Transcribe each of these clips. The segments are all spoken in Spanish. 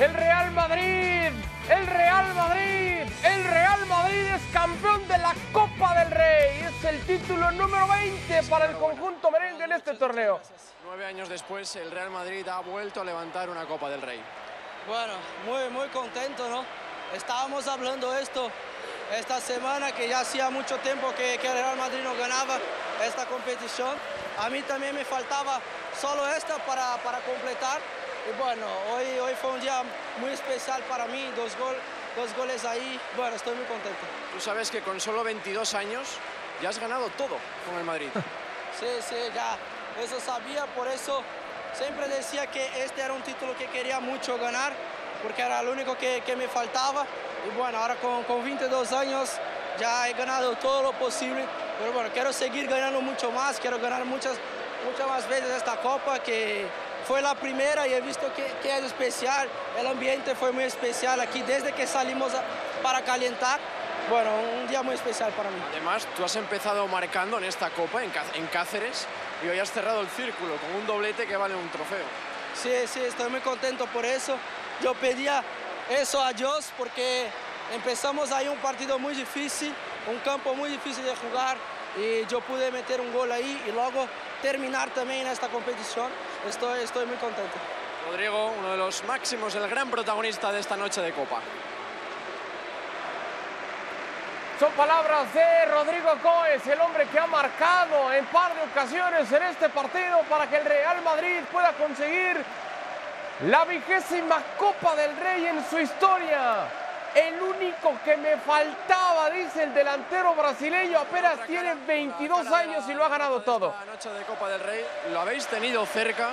El Real Madrid, el Real Madrid, el Real Madrid es campeón de la Copa del Rey. Es el título número 20 para el conjunto merengue en este torneo. Nueve años después, el Real Madrid ha vuelto a levantar una Copa del Rey. Bueno, muy, muy contento, ¿no? Estábamos hablando esto esta semana, que ya hacía mucho tiempo que, que el Real Madrid no ganaba esta competición. A mí también me faltaba solo esta para, para completar. Y bueno, hoy, hoy fue un día muy especial para mí, dos, gol, dos goles ahí. Bueno, estoy muy contento. Tú sabes que con solo 22 años ya has ganado todo con el Madrid. Sí, sí, ya eso sabía, por eso siempre decía que este era un título que quería mucho ganar, porque era lo único que, que me faltaba. Y bueno, ahora con, con 22 años ya he ganado todo lo posible, pero bueno, quiero seguir ganando mucho más, quiero ganar muchas, muchas más veces esta copa que fue la primera y he visto que, que es especial, el ambiente fue muy especial aquí desde que salimos para calentar. Bueno, un día muy especial para mí. Además, tú has empezado marcando en esta Copa, en Cáceres, y hoy has cerrado el círculo con un doblete que vale un trofeo. Sí, sí, estoy muy contento por eso. Yo pedía eso a Dios porque empezamos ahí un partido muy difícil, un campo muy difícil de jugar y yo pude meter un gol ahí y luego terminar también esta competición. Estoy, estoy muy contento. Rodrigo, uno de los máximos, el gran protagonista de esta noche de Copa. Son palabras de Rodrigo Coes, el hombre que ha marcado en par de ocasiones en este partido para que el Real Madrid pueda conseguir la vigésima Copa del Rey en su historia. El único que me faltaba, dice el delantero brasileño, apenas tiene 22 años y lo ha ganado todo. La noche de Copa del Rey lo habéis tenido cerca,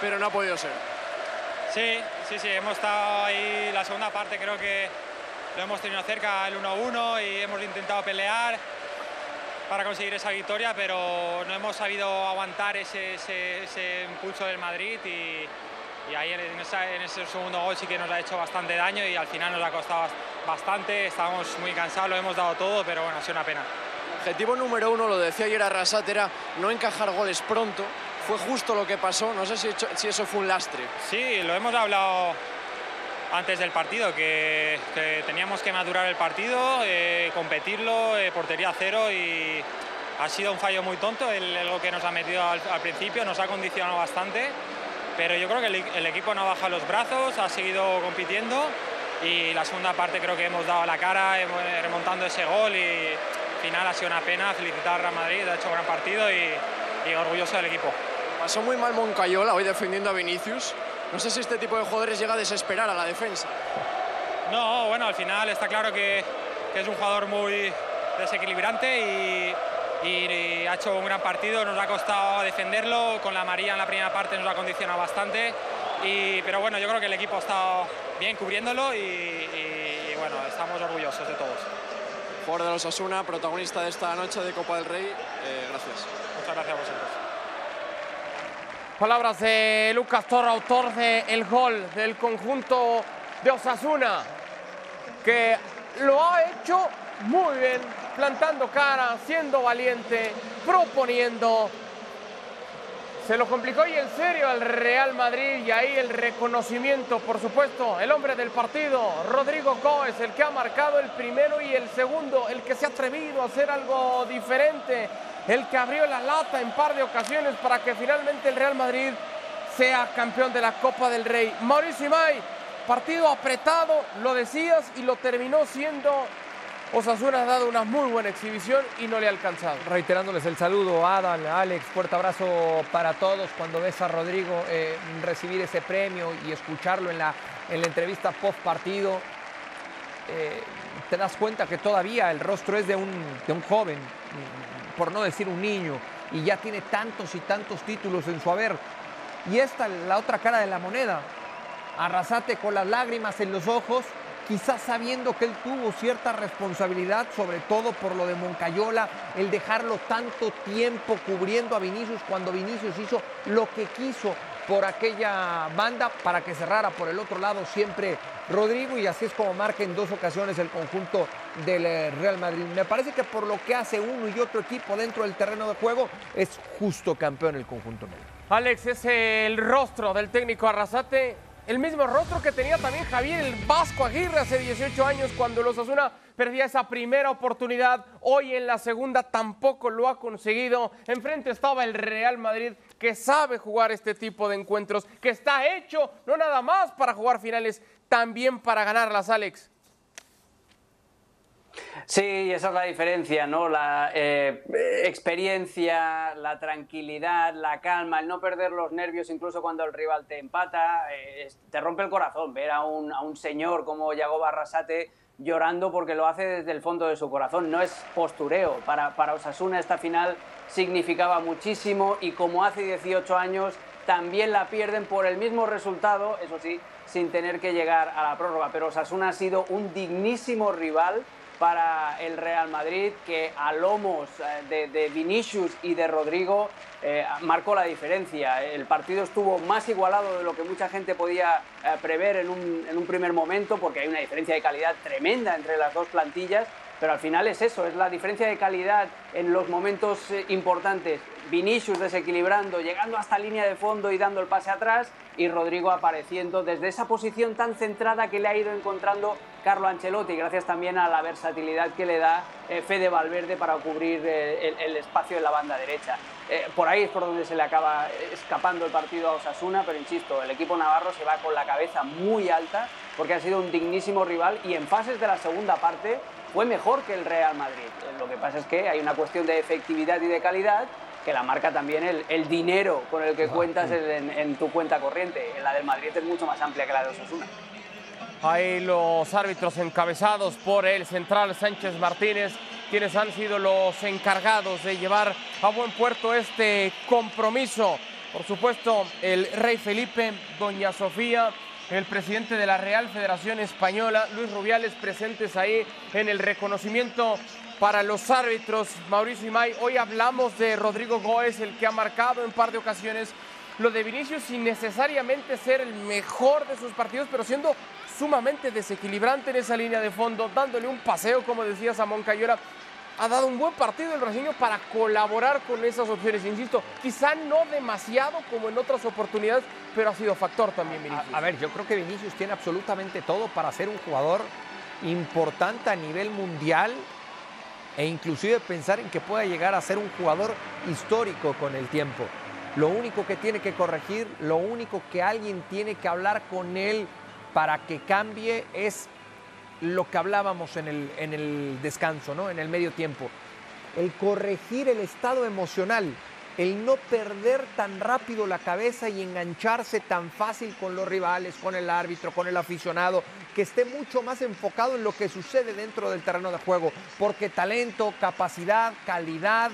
pero no ha podido ser. Sí, sí, sí, hemos estado ahí la segunda parte, creo que lo hemos tenido cerca el 1-1 y hemos intentado pelear para conseguir esa victoria, pero no hemos sabido aguantar ese, ese- ese impulso del Madrid y, y ahí en, esa- en ese segundo gol sí que nos ha hecho bastante daño y al final nos ha costado bastante, estábamos muy cansados, lo hemos dado todo, pero bueno, ha sido una pena. Objetivo número uno, lo decía ayer Arrasat, era no encajar goles pronto. Fue justo lo que pasó, no sé si, hecho- si eso fue un lastre. Sí, lo hemos hablado antes del partido, que, que teníamos que madurar el partido, eh, competirlo, eh, portería cero y ha sido un fallo muy tonto el, el que nos ha metido al, al principio, nos ha condicionado bastante, pero yo creo que el, el equipo no ha bajado los brazos, ha seguido compitiendo y la segunda parte creo que hemos dado la cara remontando ese gol y al final ha sido una pena, felicitar a Real Madrid, ha hecho un gran partido y, y orgulloso del equipo. Pasó muy mal Moncayola hoy defendiendo a Vinicius. No sé si este tipo de jugadores llega a desesperar a la defensa. No, bueno, al final está claro que, que es un jugador muy desequilibrante y, y ha hecho un gran partido, nos ha costado defenderlo, con la amarilla en la primera parte nos ha condicionado bastante, y, pero bueno, yo creo que el equipo ha estado bien cubriéndolo y, y, bueno, estamos orgullosos de todos. Jugador de los Asuna, protagonista de esta noche de Copa del Rey. Eh, gracias. Muchas gracias a vosotros. Palabras de Lucas Torra, autor del gol del conjunto de Osasuna, que lo ha hecho muy bien, plantando cara, siendo valiente, proponiendo. Se lo complicó y en serio al Real Madrid y ahí el reconocimiento, por supuesto, el hombre del partido, Rodrigo Coes, el que ha marcado el primero y el segundo, el que se ha atrevido a hacer algo diferente, el que abrió la lata en par de ocasiones para que finalmente el Real Madrid sea campeón de la Copa del Rey. Mauricio Imay, partido apretado, lo decías, y lo terminó siendo Osasuna ha dado una muy buena exhibición y no le ha alcanzado. Reiterándoles el saludo, Adam, Alex, fuerte abrazo para todos. Cuando ves a Rodrigo eh, recibir ese premio y escucharlo en la, en la entrevista post partido, eh, te das cuenta que todavía el rostro es de un, de un joven, por no decir un niño, y ya tiene tantos y tantos títulos en su haber. Y esta, la otra cara de la moneda, Arrasate con las lágrimas en los ojos, quizás sabiendo que él tuvo cierta responsabilidad, sobre todo por lo de Moncayola, el dejarlo tanto tiempo cubriendo a Vinicius cuando Vinicius hizo lo que quiso por aquella banda para que cerrara por el otro lado siempre Rodrigo y así es como marca en dos ocasiones el conjunto del eh, Real Madrid. Me parece que por lo que hace uno y otro equipo dentro del terreno de juego es justo campeón el conjunto. Alex es el rostro del técnico Arrasate el mismo rostro que tenía también Javier el Vasco Aguirre hace 18 años cuando los Osasuna perdía esa primera oportunidad. Hoy en la segunda tampoco lo ha conseguido. Enfrente estaba el Real Madrid que sabe jugar este tipo de encuentros, que está hecho no nada más para jugar finales, también para ganarlas, Alex. Sí, esa es la diferencia, ¿no? La eh, experiencia, la tranquilidad, la calma, el no perder los nervios incluso cuando el rival te empata, eh, te rompe el corazón ver a un, a un señor como Yago Barrasate llorando porque lo hace desde el fondo de su corazón, no es postureo. Para, para Osasuna esta final significaba muchísimo y como hace 18 años también la pierden por el mismo resultado, eso sí, sin tener que llegar a la prórroga. Pero Osasuna ha sido un dignísimo rival para el Real Madrid, que a lomos eh, de, Vinicius y de Rodrigo eh, marcó la diferencia. El partido estuvo más igualado de lo que mucha gente podía eh, prever en un, en un primer momento, porque hay una diferencia de calidad tremenda entre las dos plantillas pero al final es eso, es la diferencia de calidad en los momentos eh, importantes. Vinicius desequilibrando, llegando hasta línea de fondo y dando el pase atrás, y Rodrigo apareciendo desde esa posición tan centrada que le ha ido encontrando Carlo Ancelotti, gracias también a la versatilidad que le da eh, Fede Valverde para cubrir eh, el, espacio en la banda derecha. por ahí es por donde se le acaba escapando el partido a Osasuna, pero insisto, el equipo navarro se va con la cabeza muy alta porque ha sido un dignísimo rival y en fases de la segunda parte fue mejor que el Real Madrid. Lo que pasa es que hay una cuestión de efectividad y de calidad que la marca también el, dinero con el que cuentas en, tu cuenta corriente. La del Madrid es mucho más amplia que la de Osasuna. Ahí los árbitros encabezados por el central Sánchez Martínez, quienes han sido los encargados de llevar a buen puerto este compromiso. Por supuesto, el rey Felipe, doña Sofía, el presidente de la Real Federación Española, Luis Rubiales, presentes ahí en el reconocimiento para los árbitros, Mauricio Imay. Hoy hablamos de Rodrigo Góez, el que ha marcado en par de ocasiones lo de Vinicius sin necesariamente ser el mejor de sus partidos, pero siendo sumamente desequilibrante en esa línea de fondo, dándole un paseo, como decía Samón Cayora, ha dado un buen partido el brasileño para colaborar con esas opciones. Insisto, quizá no demasiado como en otras oportunidades, pero ha sido factor también Vinicius. A, ver, yo creo que Vinicius tiene absolutamente todo para ser un jugador importante a nivel mundial e inclusive pensar en que pueda llegar a ser un jugador histórico con el tiempo. Lo único que tiene que corregir, lo único que alguien tiene que hablar con él para que cambie es lo que hablábamos en el, en el descanso, ¿no? en el medio tiempo. El corregir el estado emocional, el no perder tan rápido la cabeza y engancharse tan fácil con los rivales, con el árbitro, con el aficionado, que esté mucho más enfocado en lo que sucede dentro del terreno de juego, porque talento, capacidad, calidad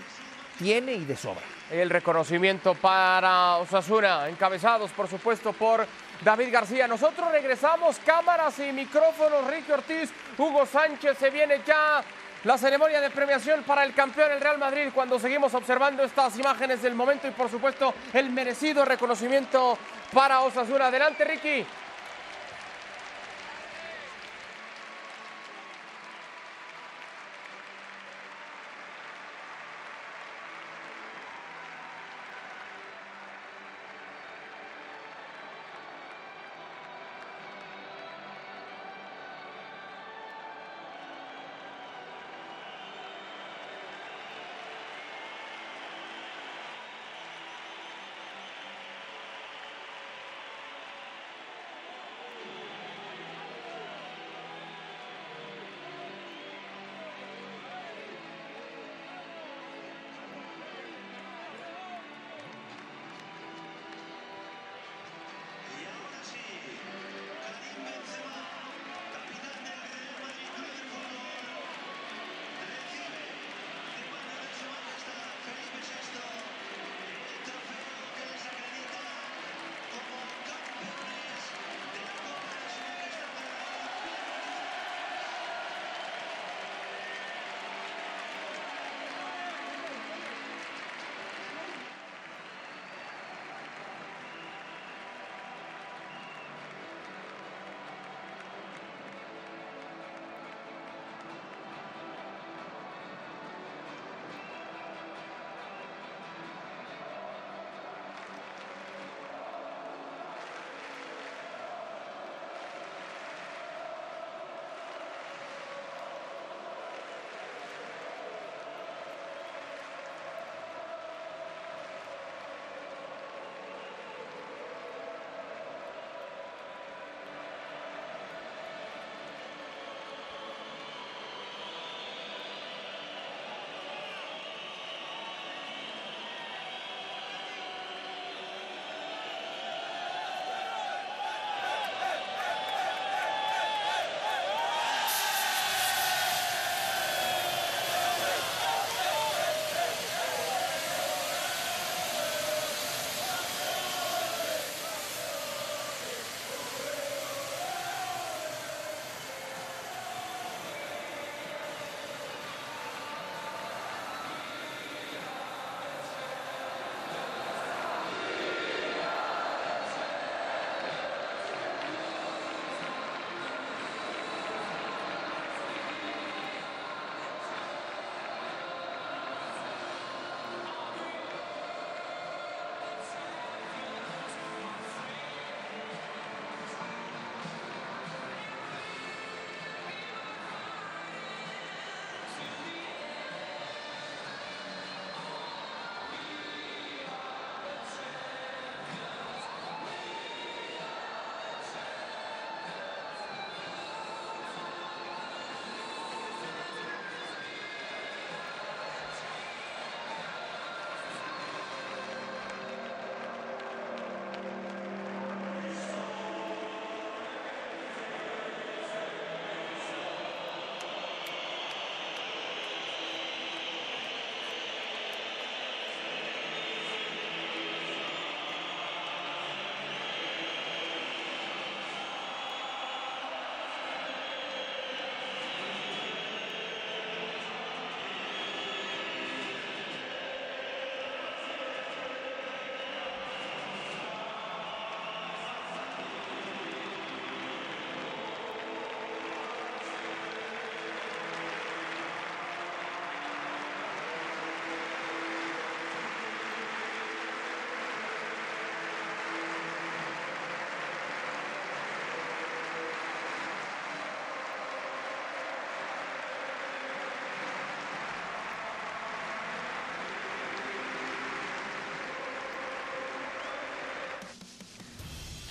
tiene y de sobra. El reconocimiento para Osasuna, encabezados por supuesto por David García. Nosotros regresamos, cámaras y micrófonos, Ricky Ortiz, Hugo Sánchez, se viene ya la ceremonia de premiación para el campeón el Real Madrid cuando seguimos observando estas imágenes del momento y por supuesto el merecido reconocimiento para Osasuna. Adelante Ricky.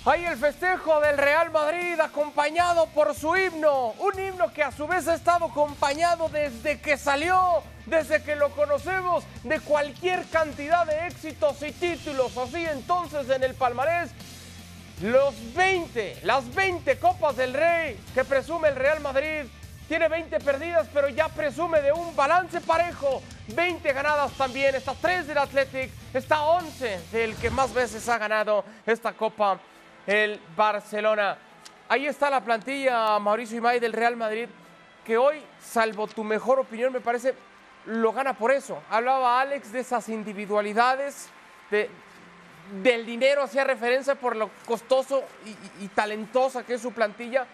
Hay el festejo del Real Madrid acompañado por su himno, un himno que a su vez ha estado acompañado desde que salió, desde que lo conocemos, de cualquier cantidad de éxitos y títulos. Así entonces en el palmarés, los 20, las 20 copas del Rey que presume el Real Madrid. Tiene 20 perdidas, pero ya presume de un balance parejo. 20 ganadas también. Está 3 del Athletic. Está 11 del que más veces ha ganado esta copa el Barcelona. Ahí está la plantilla, Mauricio Imay del Real Madrid, que hoy, salvo tu mejor opinión, me parece, lo gana por eso. Hablaba Alex de esas individualidades, de, del dinero, hacía referencia por lo costoso y, y, talentosa que es su plantilla,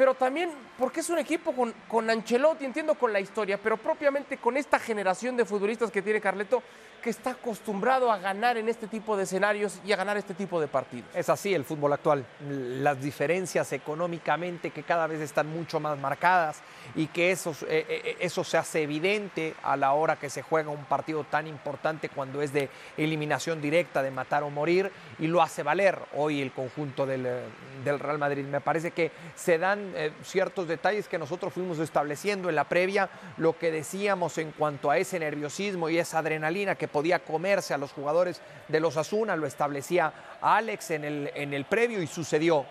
pero también porque es un equipo con, con Ancelotti, entiendo con la historia, pero propiamente con esta generación de futbolistas que tiene Carleto, que está acostumbrado a ganar en este tipo de escenarios y a ganar este tipo de partidos. Es así el fútbol actual. Las diferencias económicamente que cada vez están mucho más marcadas y que eso, eh, eh, eso se hace evidente a la hora que se juega un partido tan importante cuando es de eliminación directa, de matar o morir, y lo hace valer hoy el conjunto del, eh, del Real Madrid. Me parece que se dan eh, ciertos detalles que nosotros fuimos estableciendo en la previa, lo que decíamos en cuanto a ese nerviosismo y esa adrenalina que podía comerse a los jugadores de los Asuna, lo establecía Alex en el, en el previo y sucedió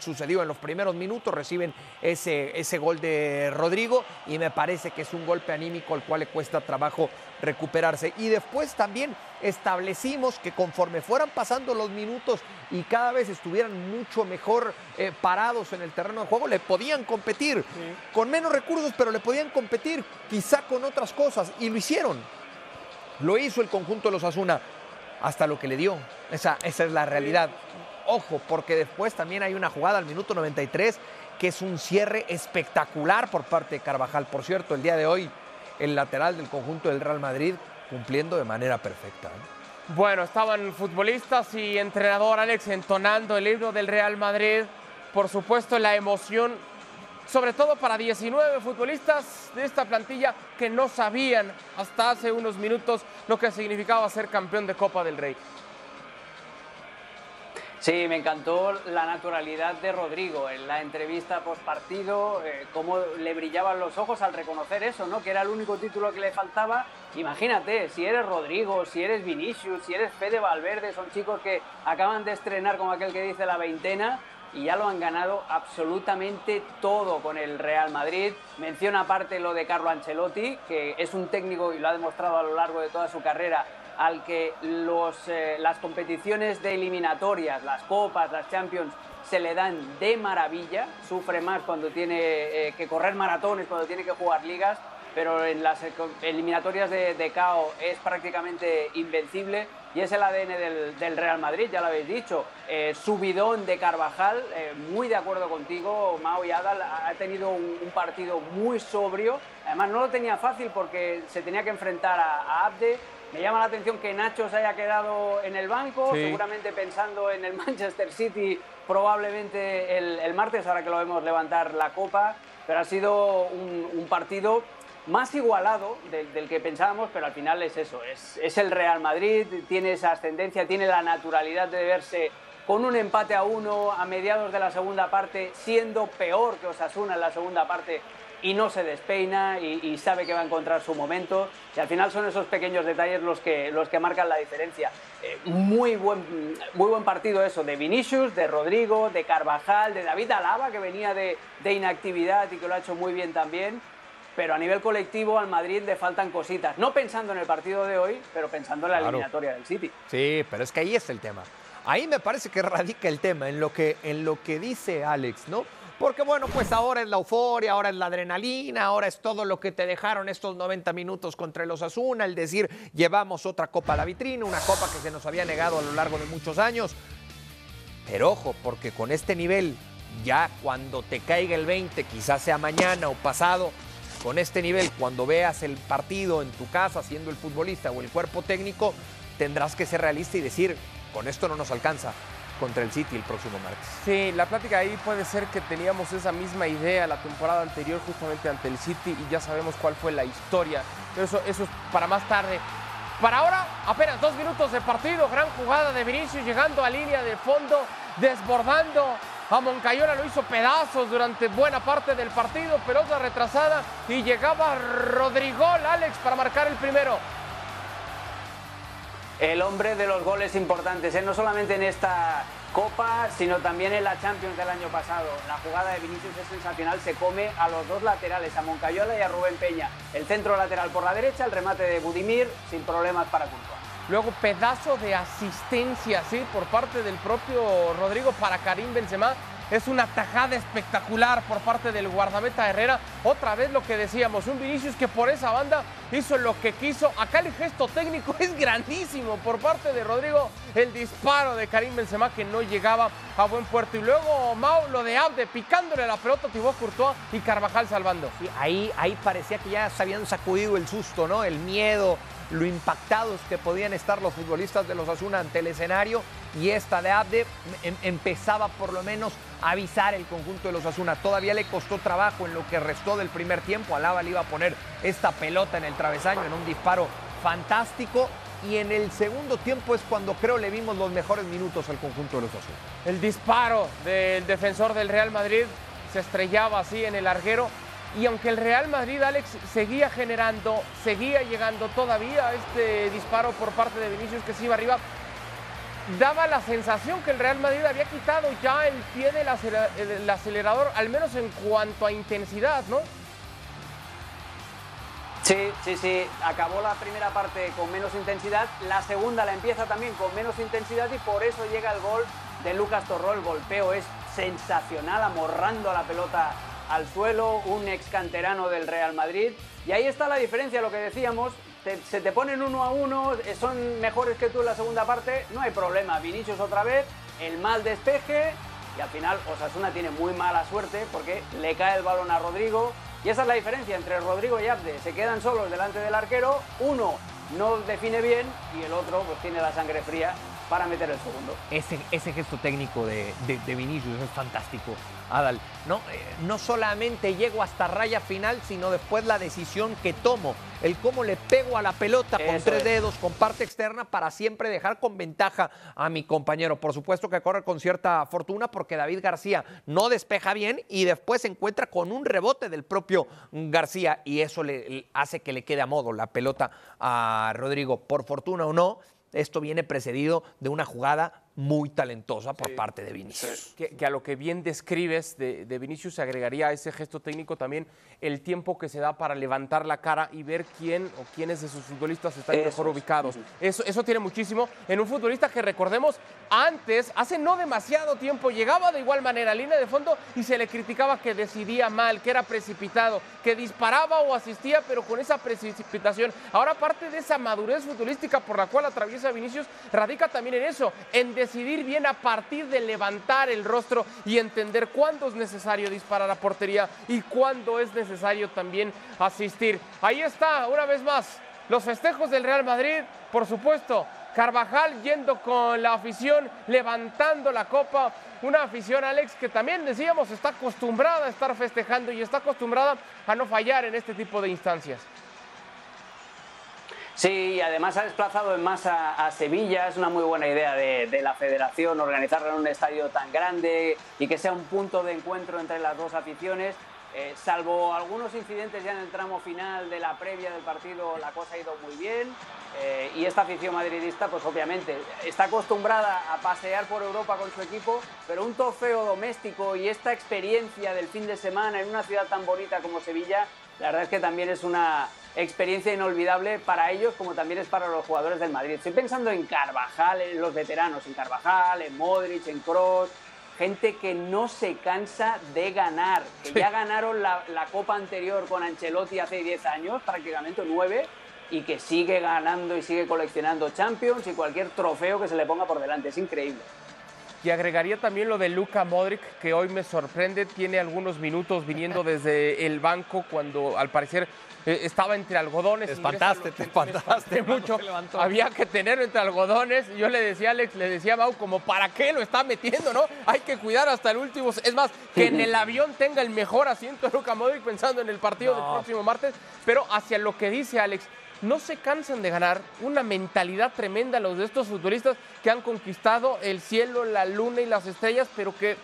sucedió en los primeros minutos, reciben ese, ese gol de Rodrigo y me parece que es un golpe anímico al cual le cuesta trabajo recuperarse. Y después también establecimos que conforme fueran pasando los minutos y cada vez estuvieran mucho mejor eh, parados en el terreno de juego, le podían competir sí. con menos recursos, pero le podían competir quizá con otras cosas y lo hicieron. Lo hizo el conjunto de los Asuna hasta lo que le dio. Esa, esa es la realidad. Ojo, porque después también hay una jugada al minuto 93 que es un cierre espectacular por parte de Carvajal. Por cierto, el día de hoy el lateral del conjunto del Real Madrid cumpliendo de manera perfecta. ¿eh? Bueno, estaban futbolistas y entrenador Alex entonando el himno del Real Madrid. Por supuesto, la emoción, sobre todo para 19 futbolistas de esta plantilla que no sabían hasta hace unos minutos lo que significaba ser campeón de Copa del Rey. Sí, me encantó la naturalidad de Rodrigo en la entrevista post partido, eh, cómo le brillaban los ojos al reconocer eso, ¿no? Que era el único título que le faltaba. Imagínate, si eres Rodrigo, si eres Vinicius, si eres Fede Valverde, son chicos que acaban de estrenar, como aquel que dice, la veintena y ya lo han ganado absolutamente todo con el Real Madrid. Menciona aparte lo de Carlo Ancelotti, que es un técnico y lo ha demostrado a lo largo de toda su carrera al que los, eh, las competiciones de eliminatorias, las copas, las Champions, se le dan de maravilla, sufre más cuando tiene eh, que correr maratones, cuando tiene que jugar ligas, pero en las eliminatorias de, de KO es prácticamente invencible. Y es el ADN del, Real Madrid, ya lo habéis dicho. Eh, subidón de Carvajal, eh, muy de acuerdo contigo, Mao y Adal, ha tenido un, un, partido muy sobrio, además no lo tenía fácil porque se tenía que enfrentar a, a Abde, me llama la atención que Nacho se haya quedado en el banco, sí. seguramente pensando en el Manchester City probablemente el, el, martes, ahora que lo vemos levantar la copa, pero ha sido un, un partido más igualado del, del, que pensábamos, pero al final es eso, es, es, el Real Madrid, tiene esa ascendencia, tiene la naturalidad de verse con un empate a uno a mediados de la segunda parte, siendo peor que Osasuna en la segunda parte y no se despeina y, y, sabe que va a encontrar su momento y al final son esos pequeños detalles los que, los que marcan la diferencia. Eh, muy, buen, muy buen partido eso de Vinicius, de Rodrigo, de Carvajal, de David Alaba que venía de, de inactividad y que lo ha hecho muy bien también pero a nivel colectivo al Madrid le faltan cositas. No pensando en el partido de hoy, pero pensando en la claro. eliminatoria del City. Sí, pero es que ahí es el tema. Ahí me parece que radica el tema, en lo que, en lo que dice Alex, ¿no? Porque bueno, pues ahora es la euforia, ahora es la adrenalina, ahora es todo lo que te dejaron estos 90 minutos contra los Asuna, el decir, llevamos otra copa a la vitrina, una copa que se nos había negado a lo largo de muchos años. Pero ojo, porque con este nivel, ya cuando te caiga el 20, quizás sea mañana o pasado, con este nivel, cuando veas el partido en tu casa siendo el futbolista o el cuerpo técnico, tendrás que ser realista y decir, con esto no nos alcanza contra el City el próximo martes. Sí, la plática ahí puede ser que teníamos esa misma idea la temporada anterior justamente ante el City y ya sabemos cuál fue la historia. Pero eso, eso es para más tarde. Para ahora, apenas dos minutos de partido, gran jugada de Vinicius llegando a línea de fondo, desbordando a Moncayola, lo hizo pedazos durante buena parte del partido, pelota retrasada y llegaba Rodrigo Alex para marcar el primero el hombre de los goles importantes, ¿eh? no solamente en esta Copa, sino también en la Champions del año pasado. La jugada de Vinicius es sensacional, se come a los dos laterales, a Moncayola y a Rubén Peña. El centro lateral por la derecha, el remate de Budimir, sin problemas para Courtois. Luego pedazo de asistencia, sí, por parte del propio Rodrigo para Karim Benzema es una tajada espectacular por parte del guardameta Herrera. Otra vez lo que decíamos, un Vinicius que por esa banda hizo lo que quiso. Acá el gesto técnico es grandísimo por parte de Rodrigo. El disparo de Karim Benzema que no llegaba a buen puerto. Y luego Mau lo de Abde picándole la pelota Thibaut Courtois y Carvajal salvando. ahí, ahí parecía que ya se habían sacudido el susto, ¿no? El miedo, lo impactados que podían estar los futbolistas de los Asuna ante el escenario y esta de Abde em, empezaba por lo menos a avisar el conjunto de los Asuna. Todavía le costó trabajo en lo que restó del primer tiempo. Alaba le iba a poner esta pelota en el travesaño en un disparo fantástico y en el segundo tiempo es cuando creo le vimos los mejores minutos al conjunto de los Asuna. El disparo del defensor del Real Madrid se estrellaba así en el larguero y aunque el Real Madrid, Alex, seguía generando, seguía llegando todavía este disparo por parte de Vinicius que se iba arriba, daba la sensación que el Real Madrid había quitado ya el pie del acelerador, al menos en cuanto a intensidad, ¿no? Sí, sí, sí. Acabó la primera parte con menos intensidad, la segunda la empieza también con menos intensidad y por eso llega el gol de Lucas Torró. El golpeo es sensacional, amorrando a la pelota al suelo, un ex canterano del Real Madrid. Y ahí está la diferencia, lo que decíamos, se te ponen uno a uno, eh, son mejores que tú en la segunda parte, no hay problema. Vinicius otra vez, el mal despeje y al final Osasuna tiene muy mala suerte porque le cae el balón a Rodrigo. Y esa es la diferencia entre Rodrigo y Abde. Se quedan solos delante del arquero, uno no define bien y el otro pues tiene la sangre fría para meter el segundo. Ese, gesto técnico de, Vinicius es fantástico, Adal. No, eh, no solamente llego hasta raya final, sino después la decisión que tomo, el cómo le pego a la pelota con tres dedos, con parte externa, para siempre dejar con ventaja a mi compañero. Por supuesto que corre con cierta fortuna porque David García no despeja bien y después se encuentra con un rebote del propio García y eso le hace que le quede a modo la pelota a Rodrigo. Por fortuna o no, esto viene precedido de una jugada muy talentosa por parte de Vinicius. Que, a lo que bien describes de, de, Vinicius se agregaría a ese gesto técnico también el tiempo que se da para levantar la cara y ver quién o quiénes de sus futbolistas están mejor ubicados. Eso, eso tiene muchísimo en un futbolista que recordemos antes, hace no demasiado tiempo, llegaba de igual manera a línea de fondo y se le criticaba que decidía mal, que era precipitado, que disparaba o asistía, pero con esa precipitación. Ahora parte de esa madurez futbolística por la cual atraviesa Vinicius radica también en eso, en decidir bien a partir de levantar el rostro y entender cuándo es necesario disparar a portería y cuándo es necesario también asistir. Ahí está, una vez más, los festejos del Real Madrid, por supuesto. Carvajal yendo con la afición, levantando la copa. Una afición, Alex, que también decíamos está acostumbrada a estar festejando y está acostumbrada a no fallar en este tipo de instancias. Sí, y además ha desplazado en masa a Sevilla. Es una muy buena idea de, la federación organizarlo en un estadio tan grande y que sea un punto de encuentro entre las dos aficiones. Eh, salvo algunos incidentes ya en el tramo final de la previa del partido, la cosa ha ido muy bien. Eh, y esta afición madridista, pues obviamente, está acostumbrada a pasear por Europa con su equipo, pero un trofeo doméstico y esta experiencia del fin de semana en una ciudad tan bonita como Sevilla, la verdad es que también es una, experiencia inolvidable para ellos como también es para los jugadores del Madrid. Estoy pensando en Carvajal, en los veteranos, en Carvajal, en Modric, en Kroos, gente que no se cansa de ganar, que ya ganaron la, copa anterior con Ancelotti hace 10 años, prácticamente 9, y que sigue ganando y sigue coleccionando Champions y cualquier trofeo que se le ponga por delante. Es increíble. Y agregaría también lo de Luka Modric, que hoy me sorprende, tiene algunos minutos viniendo desde el banco cuando al parecer eh, estaba entre algodones. Te espantaste, te espantaste mucho. Había que tenerlo entre algodones. Yo le decía a Alex, le decía a Mau, como para qué lo está metiendo, ¿no? Hay que cuidar hasta el último. Es más, que en el avión tenga el mejor asiento Luka Modric pensando en el partido del próximo martes. Pero hacia lo que dice Alex, no se cansan de ganar, una mentalidad tremenda los de estos futbolistas que han conquistado el cielo, la luna y las estrellas, pero que,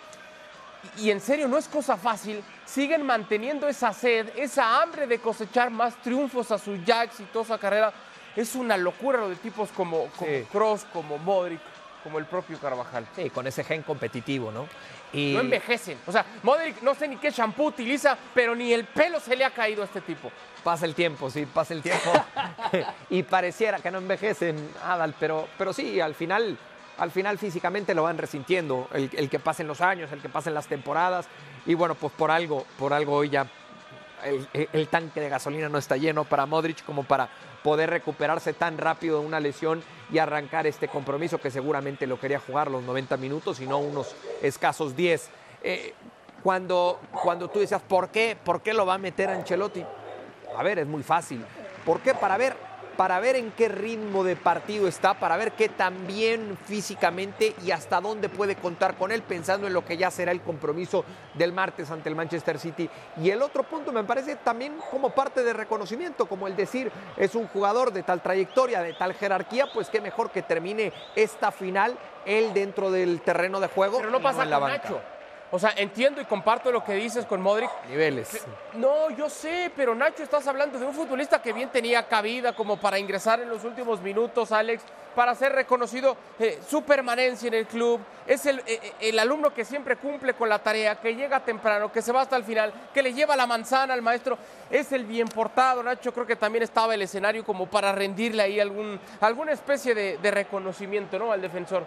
y en serio, no es cosa fácil, siguen manteniendo esa sed, esa hambre de cosechar más triunfos a su ya exitosa carrera. Es una locura lo de tipos como, como Sí. Kroos, como Modric, como el propio Carvajal. Sí, con ese gen competitivo, ¿no? Y No envejecen. O sea, Modric no sé ni qué shampoo utiliza, pero ni el pelo se le ha caído a este tipo. Pasa el tiempo, sí, pasa el tiempo. y pareciera que no envejecen, Adal, pero, pero sí, al final, al final físicamente lo van resintiendo. El, el que pasen los años, el que pasen las temporadas. Y bueno, pues por algo, por algo hoy ya el, el- el tanque de gasolina no está lleno para Modric como para poder recuperarse tan rápido de una lesión y arrancar este compromiso que seguramente lo quería jugar los 90 minutos y no unos escasos 10. Eh, cuando, cuando tú decías, ¿por qué? ¿Por qué lo va a meter Ancelotti? A ver, es muy fácil. ¿Por qué? Para ver, para ver en qué ritmo de partido está, para ver qué tan bien físicamente y hasta dónde puede contar con él, pensando en lo que ya será el compromiso del martes ante el Manchester City. Y el otro punto me parece también como parte de reconocimiento, como el decir, es un jugador de tal trayectoria, de tal jerarquía, pues qué mejor que termine esta final él dentro del terreno de juego. Pero no pasa en la con banca. Nacho. O sea, entiendo y comparto lo que dices con Modric. Niveles. No, yo sé, pero Nacho, estás hablando de un futbolista que bien tenía cabida como para ingresar en los últimos minutos, Alex, para ser reconocido eh, su permanencia en el club. Es el, eh, el alumno que siempre cumple con la tarea, que llega temprano, que se va hasta el final, que le lleva la manzana al maestro. Es el bien portado, Nacho. Creo que también estaba el escenario como para rendirle ahí algún, alguna especie de, de reconocimiento ¿no? al defensor.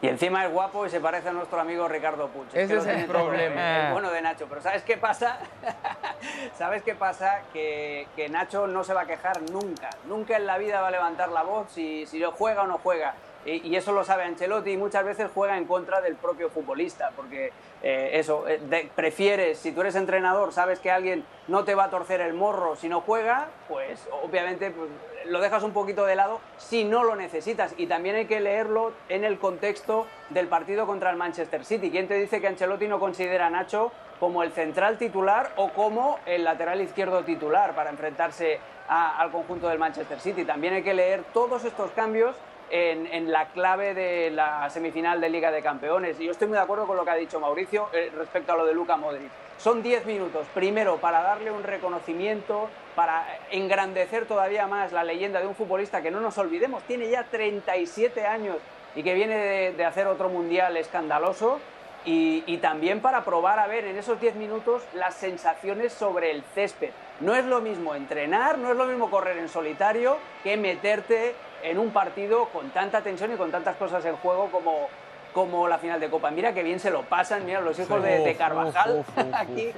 Y encima es guapo y se parece a nuestro amigo Ricardo Puig. Ese que es el problema. el bueno de Nacho. Pero ¿sabes qué pasa? ¿Sabes qué pasa? Que, que Nacho no se va a quejar nunca. Nunca en la vida va a levantar la voz si, si lo juega o no juega. Y, y eso lo sabe Ancelotti y muchas veces juega en contra del propio futbolista. Porque eh, eso, eh, de- prefieres, si tú eres entrenador, sabes que alguien no te va a torcer el morro si no juega, pues obviamente pues, lo dejas un poquito de lado si no lo necesitas. Y también hay que leerlo en el contexto del partido contra el Manchester City. ¿Quién te dice que Ancelotti no considera a Nacho como el central titular o como el lateral izquierdo titular para enfrentarse a- al conjunto del Manchester City? También hay que leer todos estos cambios en, la clave de la semifinal de Liga de Campeones. Y yo estoy muy de acuerdo con lo que ha dicho Mauricio eh, respecto a lo de Luca Modric. Son 10 minutos, primero, para darle un reconocimiento, para engrandecer todavía más la leyenda de un futbolista que no nos olvidemos, tiene ya 37 años y que viene de, hacer otro mundial escandaloso. Y, y también para probar a ver en esos 10 minutos las sensaciones sobre el césped. No es lo mismo entrenar, no es lo mismo correr en solitario que meterte en un partido con tanta tensión y con tantas cosas en juego como, como la final de Copa. Mira qué bien se lo pasan, mira los hijos de, Carvajal aquí.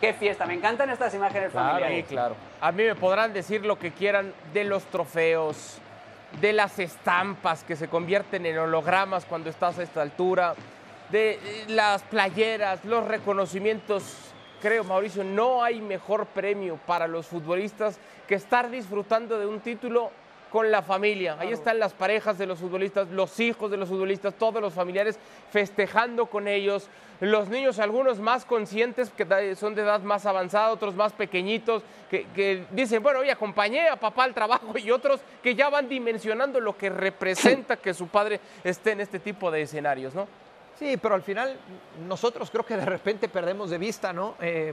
Qué fiesta, me encantan estas imágenes familiares. Sí, claro. A mí me podrán decir lo que quieran de los trofeos, de las estampas que se convierten en hologramas cuando estás a esta altura, de eh, las playeras, los reconocimientos. Creo, Mauricio, no hay mejor premio para los futbolistas que estar disfrutando de un título con la familia. Ahí están las parejas de los futbolistas, los hijos de los futbolistas, todos los familiares festejando con ellos. Los niños, algunos más conscientes, que son de edad más avanzada, otros más pequeñitos, que, que dicen, bueno, hoy acompañé a papá al trabajo y otros que ya van dimensionando lo que representa que su padre esté en este tipo de escenarios, ¿no? Sí, pero al final nosotros creo que de repente perdemos de vista, ¿no? Eh,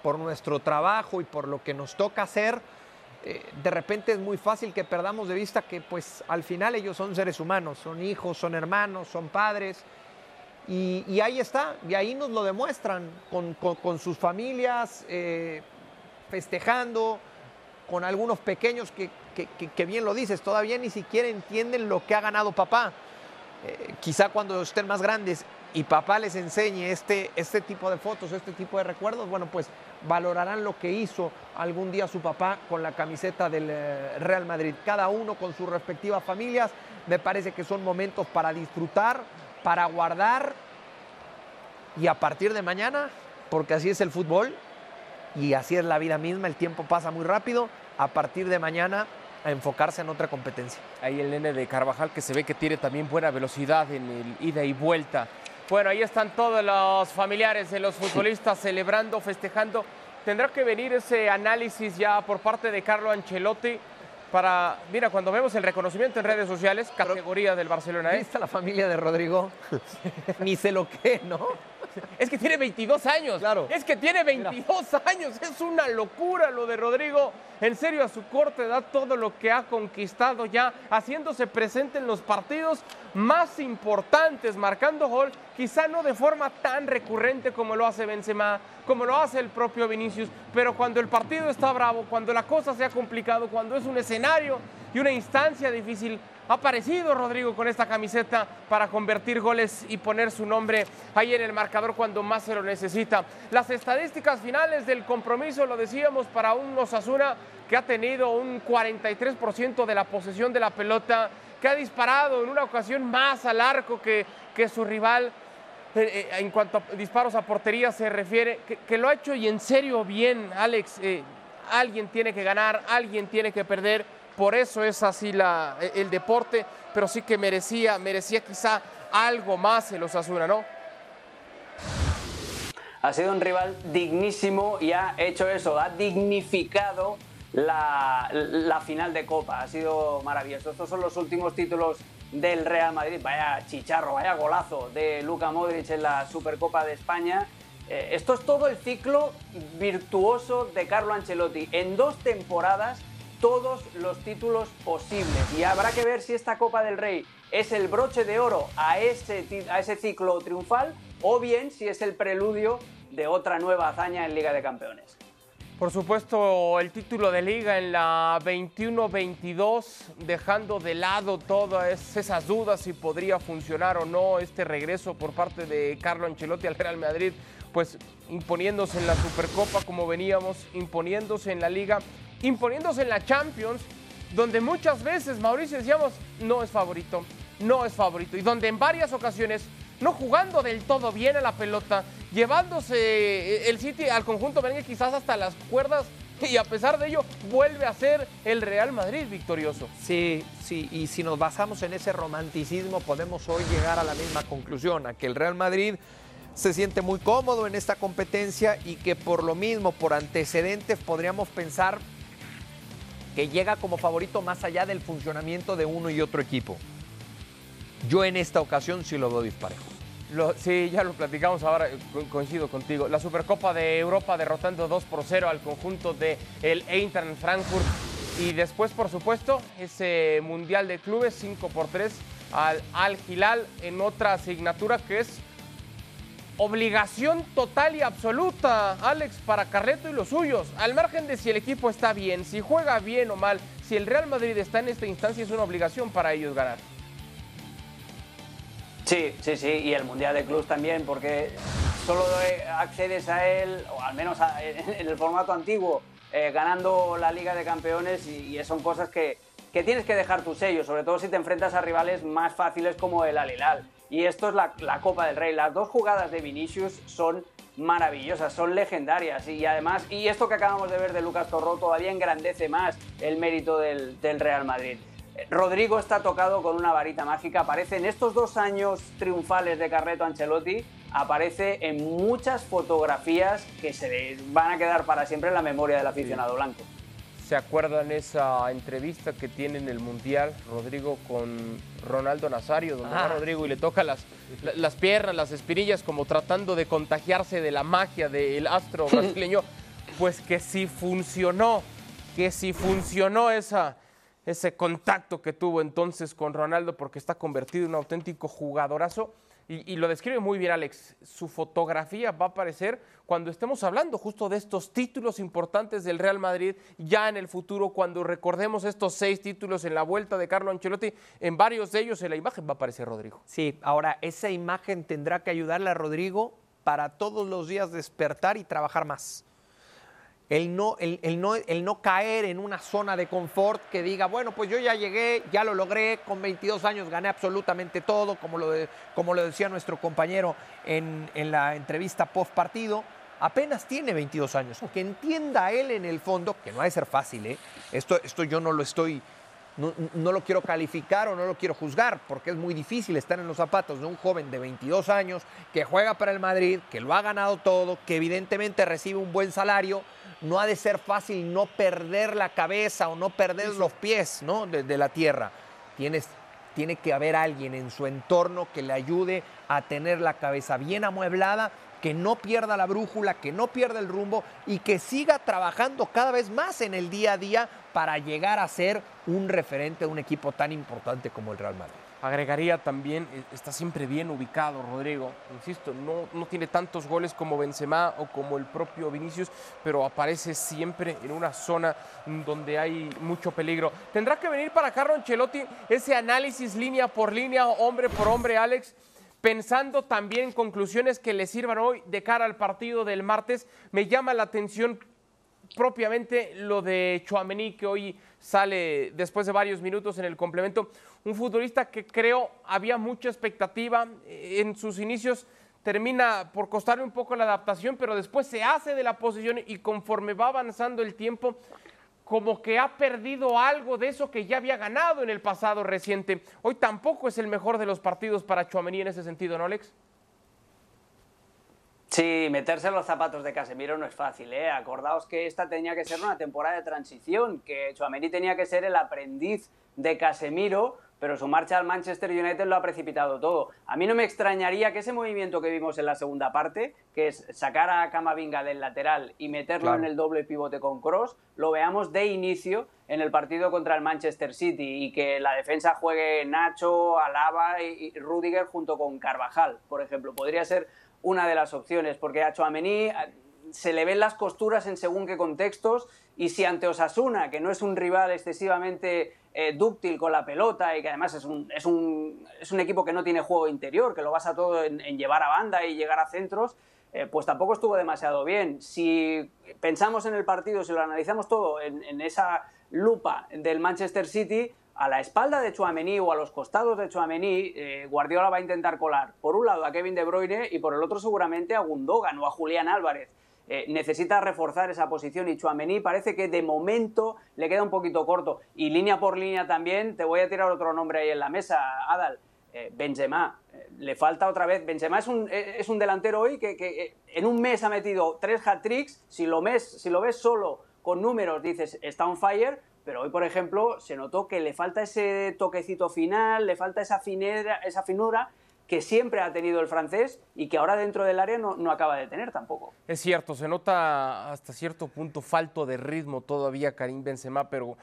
por nuestro trabajo y por lo que nos toca hacer, eh, de repente es muy fácil que perdamos de vista que pues al final ellos son seres humanos, son hijos, son hermanos, son padres. Y, ahí está, y ahí nos lo demuestran con, sus familias, eh, festejando, con algunos pequeños que, que- que- que bien lo dices, todavía ni siquiera entienden lo que ha ganado papá. Eh, quizá cuando estén más grandes y papá les enseñe este, este tipo de fotos, este tipo de recuerdos, bueno, pues valorarán lo que hizo algún día su papá con la camiseta del eh, Real Madrid. Cada uno con sus respectivas familias, me parece que son momentos para disfrutar, para guardar y a partir de mañana, porque así es el fútbol y así es la vida misma, el tiempo pasa muy rápido, a partir de mañana a enfocarse en otra competencia. Ahí el nene de Carvajal que se ve que tiene también buena velocidad en el ida y vuelta. Bueno, ahí están todos los familiares de los futbolistas celebrando, festejando tendrá que venir ese análisis ya por parte de Carlo Ancelotti para, mira, cuando vemos el reconocimiento en redes sociales, categoría del Barcelona. ¿eh? ¿Viste la familia de Rodrigo? Ni se lo que, ¿no? Es que tiene 22 años. Claro. Es que tiene 22 años. Es una locura lo de Rodrigo. En serio, a su corta edad, todo lo que ha conquistado ya, haciéndose presente en los partidos más importantes, marcando gol, quizá no de forma tan recurrente como lo hace Benzema, como lo hace el propio Vinicius, pero cuando el partido está bravo, cuando la cosa se ha complicado, cuando es un escenario y una instancia difícil, ha aparecido Rodrigo con esta camiseta para convertir goles y poner su nombre ahí en el marcador cuando más se lo necesita. Las estadísticas finales del compromiso, lo decíamos, para un Osasuna que ha tenido un 43% de la posesión de la pelota, que ha disparado en una ocasión más al arco que, que su rival. eh, eh, En cuanto a disparos a portería se refiere, que, lo ha hecho y en serio bien, Alex. eh, alguien tiene que ganar, alguien tiene que perder. Por eso es así e, el deporte, pero sí que merecía, merecía quizá algo más el Osasuna, ¿no? Ha sido un rival dignísimo y ha hecho eso, ha dignificado la, la final de Copa. Ha sido maravilloso. Estos son los últimos títulos del Real Madrid. Vaya chicharro, vaya golazo de Luka Modric en la Supercopa de España. Eh, esto es todo el ciclo virtuoso de Carlo Ancelotti. En dos temporadas, todos los títulos posibles. Y habrá que ver si esta Copa del Rey es el broche de oro a ese, a ese ciclo triunfal o bien si es el preludio de otra nueva hazaña en Liga de Campeones. Por supuesto, el título de liga en la 21-22, dejando de lado todas esas dudas si podría funcionar o no este regreso por parte de Carlo Ancelotti al Real Madrid, pues imponiéndose en la Supercopa como veníamos, imponiéndose en la liga, imponiéndose en la Champions, donde muchas veces, Mauricio, decíamos, no es favorito, no es favorito, y donde en varias ocasiones, no jugando del todo bien a la pelota, llevándose el City al conjunto merengue quizás hasta las cuerdas, y a pesar de ello, vuelve a ser el Real Madrid victorioso. Sí, sí, y si nos basamos en ese romanticismo, podemos hoy llegar a la misma conclusión, a que el Real Madrid se siente muy cómodo en esta competencia y que por lo mismo, por antecedentes, podríamos pensar que llega como favorito más allá del funcionamiento de uno y otro equipo. Yo en esta ocasión sí lo veo disparejo. Sí, ya lo platicamos ahora, eh, co- coincido contigo. La Supercopa de Europa derrotando 2 por 0 al conjunto de el Eintracht Frankfurt. Y después, por supuesto, ese Mundial de Clubes 5 por 3 al Al Hilal en otra asignatura que es obligación total y absoluta, Alex, para Carreto y los suyos. Al margen de si el equipo está bien, si juega bien o mal, si el Real Madrid está en esta instancia, es una obligación para ellos ganar. Sí, sí, sí, y el Mundial de Clubs también, porque solo eh, accedes a él, o al menos en el formato antiguo, eh, ganando la Liga de Campeones y, son cosas que, que tienes que dejar tu sello, sobre todo si te enfrentas a rivales más fáciles como el Al Hilal. Y esto es la, la Copa del Rey. Las dos jugadas de Vinicius son maravillosas, son legendarias y además, y esto que acabamos de ver de Lucas Torró todavía engrandece más el mérito del, del Real Madrid. Rodrigo está tocado con una varita mágica. Aparece en estos dos años triunfales de Carreto Ancelotti. Aparece en muchas fotografías que se van a quedar para siempre en la memoria del aficionado blanco. ¿Se acuerdan esa entrevista que tiene en el Mundial Rodrigo con Ronaldo Nazario, donde va Ah. Rodrigo y le toca las, la- las piernas, las espinillas, como tratando de contagiarse de la magia del astro brasileño? Pues que sí funcionó, que sí funcionó esa, ese contacto que tuvo entonces con Ronaldo, porque está convertido en un auténtico jugadorazo. Y, y lo describe muy bien Alex. Su fotografía va a aparecer cuando estemos hablando justo de estos títulos importantes del Real Madrid ya en el futuro, cuando recordemos estos seis títulos en la vuelta de Carlo Ancelotti, en varios de ellos en la imagen va a aparecer Rodrigo. Sí, ahora esa imagen tendrá que ayudarle a Rodrigo para todos los días despertar y trabajar más. El no, el, no, el no caer en una zona de confort que diga, bueno, pues yo ya llegué, ya lo logré, con 22 años gané absolutamente todo, como lo, como lo decía nuestro compañero en, en la entrevista post partido. Apenas tiene 22 años. Que entienda él en el fondo, que no ha de ser fácil, ¿eh? Esto, esto yo no lo estoy no, lo quiero calificar o no lo quiero juzgar, porque es muy difícil estar en los zapatos de un joven de 22 años que juega para el Madrid, que lo ha ganado todo, que evidentemente recibe un buen salario. No ha de ser fácil no perder la cabeza o no perder los pies ¿no? de, la tierra. Tienes, tiene que haber alguien en su entorno que le ayude a tener la cabeza bien amueblada que no pierda la brújula, que no pierda el rumbo y que siga trabajando cada vez más en el día a día para llegar a ser un referente de un equipo tan importante como el Real Madrid. Agregaría también, eh, está siempre bien ubicado Rodrigo, insisto, no, no tiene tantos goles como Benzema o como el propio Vinicius, pero aparece siempre en una zona donde hay mucho peligro. Tendrá que venir para Carlo Ancelotti ese análisis línea por línea, hombre por hombre, Alex, pensando también en conclusiones que le sirvan hoy de cara al partido del martes. Me llama la atención propiamente lo de Chouameni, que hoy sale después de varios minutos en el complemento. Un futbolista que creo había mucha expectativa en sus inicios. Termina por costarle un poco la adaptación, pero después se hace de la posición y conforme va avanzando el tiempo, como que ha perdido algo de eso que ya había ganado en el pasado reciente. Hoy tampoco es el mejor de los partidos para Chuamení en ese sentido, ¿no, Alex? Sí, meterse en los zapatos de Casemiro no es fácil, ¿eh? Acordaos que esta tenía que ser una temporada de transición, que Chuamení tenía que ser el aprendiz de Casemiro pero su marcha al Manchester United lo ha precipitado todo. A mí no me extrañaría que ese movimiento que vimos en la segunda parte, que es sacar a Camavinga del lateral y meterlo en el doble pivote con Cross, lo veamos de inicio en el partido contra el Manchester City y que la defensa juegue Nacho, Alaba y Rudiger junto con Carvajal, por ejemplo. Podría ser una de las opciones, porque a Chouameni se le ven las costuras en según qué contextos y si ante Osasuna, que no es un rival excesivamente eh, dúctil con la pelota y que además es un, es, un, es un, equipo que no tiene juego interior, que lo basa todo en, llevar a banda y llegar a centros, eh, pues tampoco estuvo demasiado bien. Si pensamos en el partido, si lo analizamos todo en, esa lupa del Manchester City, a la espalda de Chouameni o a los costados de Chouameni, eh, Guardiola va a intentar colar por un lado a Kevin De Bruyne y por el otro seguramente a Gundogan o a Julián Álvarez. Eh, necesita reforzar esa posición y Chuamení parece que de momento le queda un poquito corto. Y línea por línea también, te voy a tirar otro nombre ahí en la mesa, Adal. Eh, Benzema, eh, le falta otra vez. Benzema es un, es un delantero hoy que, en un mes ha metido tres hat-tricks. Si, lo si lo ves solo con números, dices está on fire, pero hoy, por ejemplo, se notó que le falta ese toquecito final, le falta esa, finera, esa finura que siempre ha tenido el francés y que ahora dentro del área no, acaba de tener tampoco. Es cierto, se nota hasta cierto punto falto de ritmo todavía Karim Benzema, pero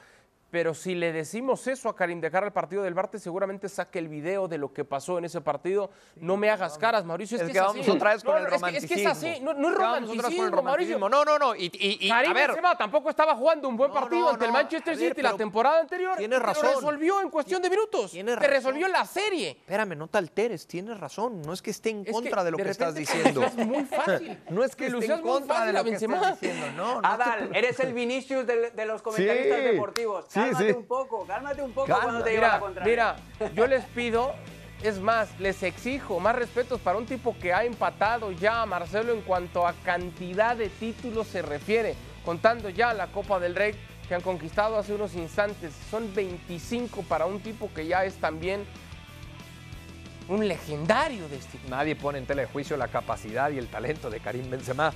pero si le decimos eso a Karim de cara al partido del martes, seguramente saque el video de lo que pasó en ese partido. no me hagas caras, Mauricio. Es, que, vamos otra vez con el romanticismo. Es que, es así, no, es romanticismo, Mauricio. No, no, no. Y, Karim Benzema tampoco estaba jugando un buen partido ante el Manchester City la temporada anterior. Tienes razón. Lo resolvió en cuestión de minutos. Tienes razón. Te resolvió la serie. Espérame, no te alteres. Tienes razón. No es que esté en contra de lo que estás diciendo. Es muy fácil. No es que esté en contra de lo que estás diciendo. No, Adal, eres el Vinicius de los comentaristas deportivos. Cálmate un poco cálmate un poco cuando te mira, la Mira, yo les pido, es más, les exijo más respetos para un tipo que ha empatado ya a Marcelo en cuanto a cantidad de títulos se refiere, contando ya la Copa del Rey que han conquistado hace unos instantes. Son 25 para un tipo que ya es también un legendario de este Nadie pone en tela de juicio la capacidad y el talento de Karim Benzema.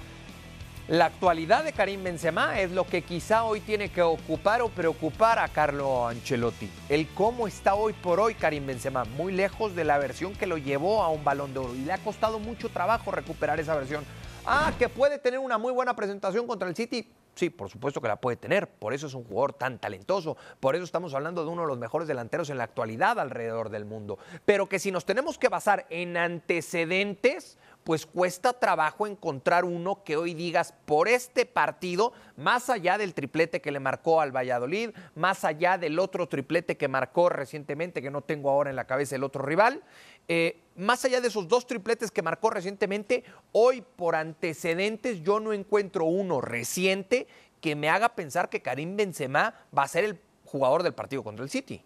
La actualidad de Karim Benzema es lo que quizá hoy tiene que ocupar o preocupar a Carlo Ancelotti. El cómo está hoy por hoy Karim Benzema, muy lejos de la versión que lo llevó a un balón de oro y le ha costado mucho trabajo recuperar esa versión. Ah, que puede tener una muy buena presentación contra el City. Sí, por supuesto que la puede tener. Por eso es un jugador tan talentoso. Por eso estamos hablando de uno de los mejores delanteros en la actualidad alrededor del mundo. Pero que si nos tenemos que basar en antecedentes, pues cuesta trabajo encontrar uno que hoy digas por este partido, más allá del triplete que le marcó al Valladolid, más allá del otro triplete que marcó recientemente, que no tengo ahora en la cabeza el otro rival, eh, más allá de esos dos tripletes que marcó recientemente, hoy por antecedentes yo no encuentro uno reciente que me haga pensar que Karim Benzema va a ser el jugador del partido contra el City.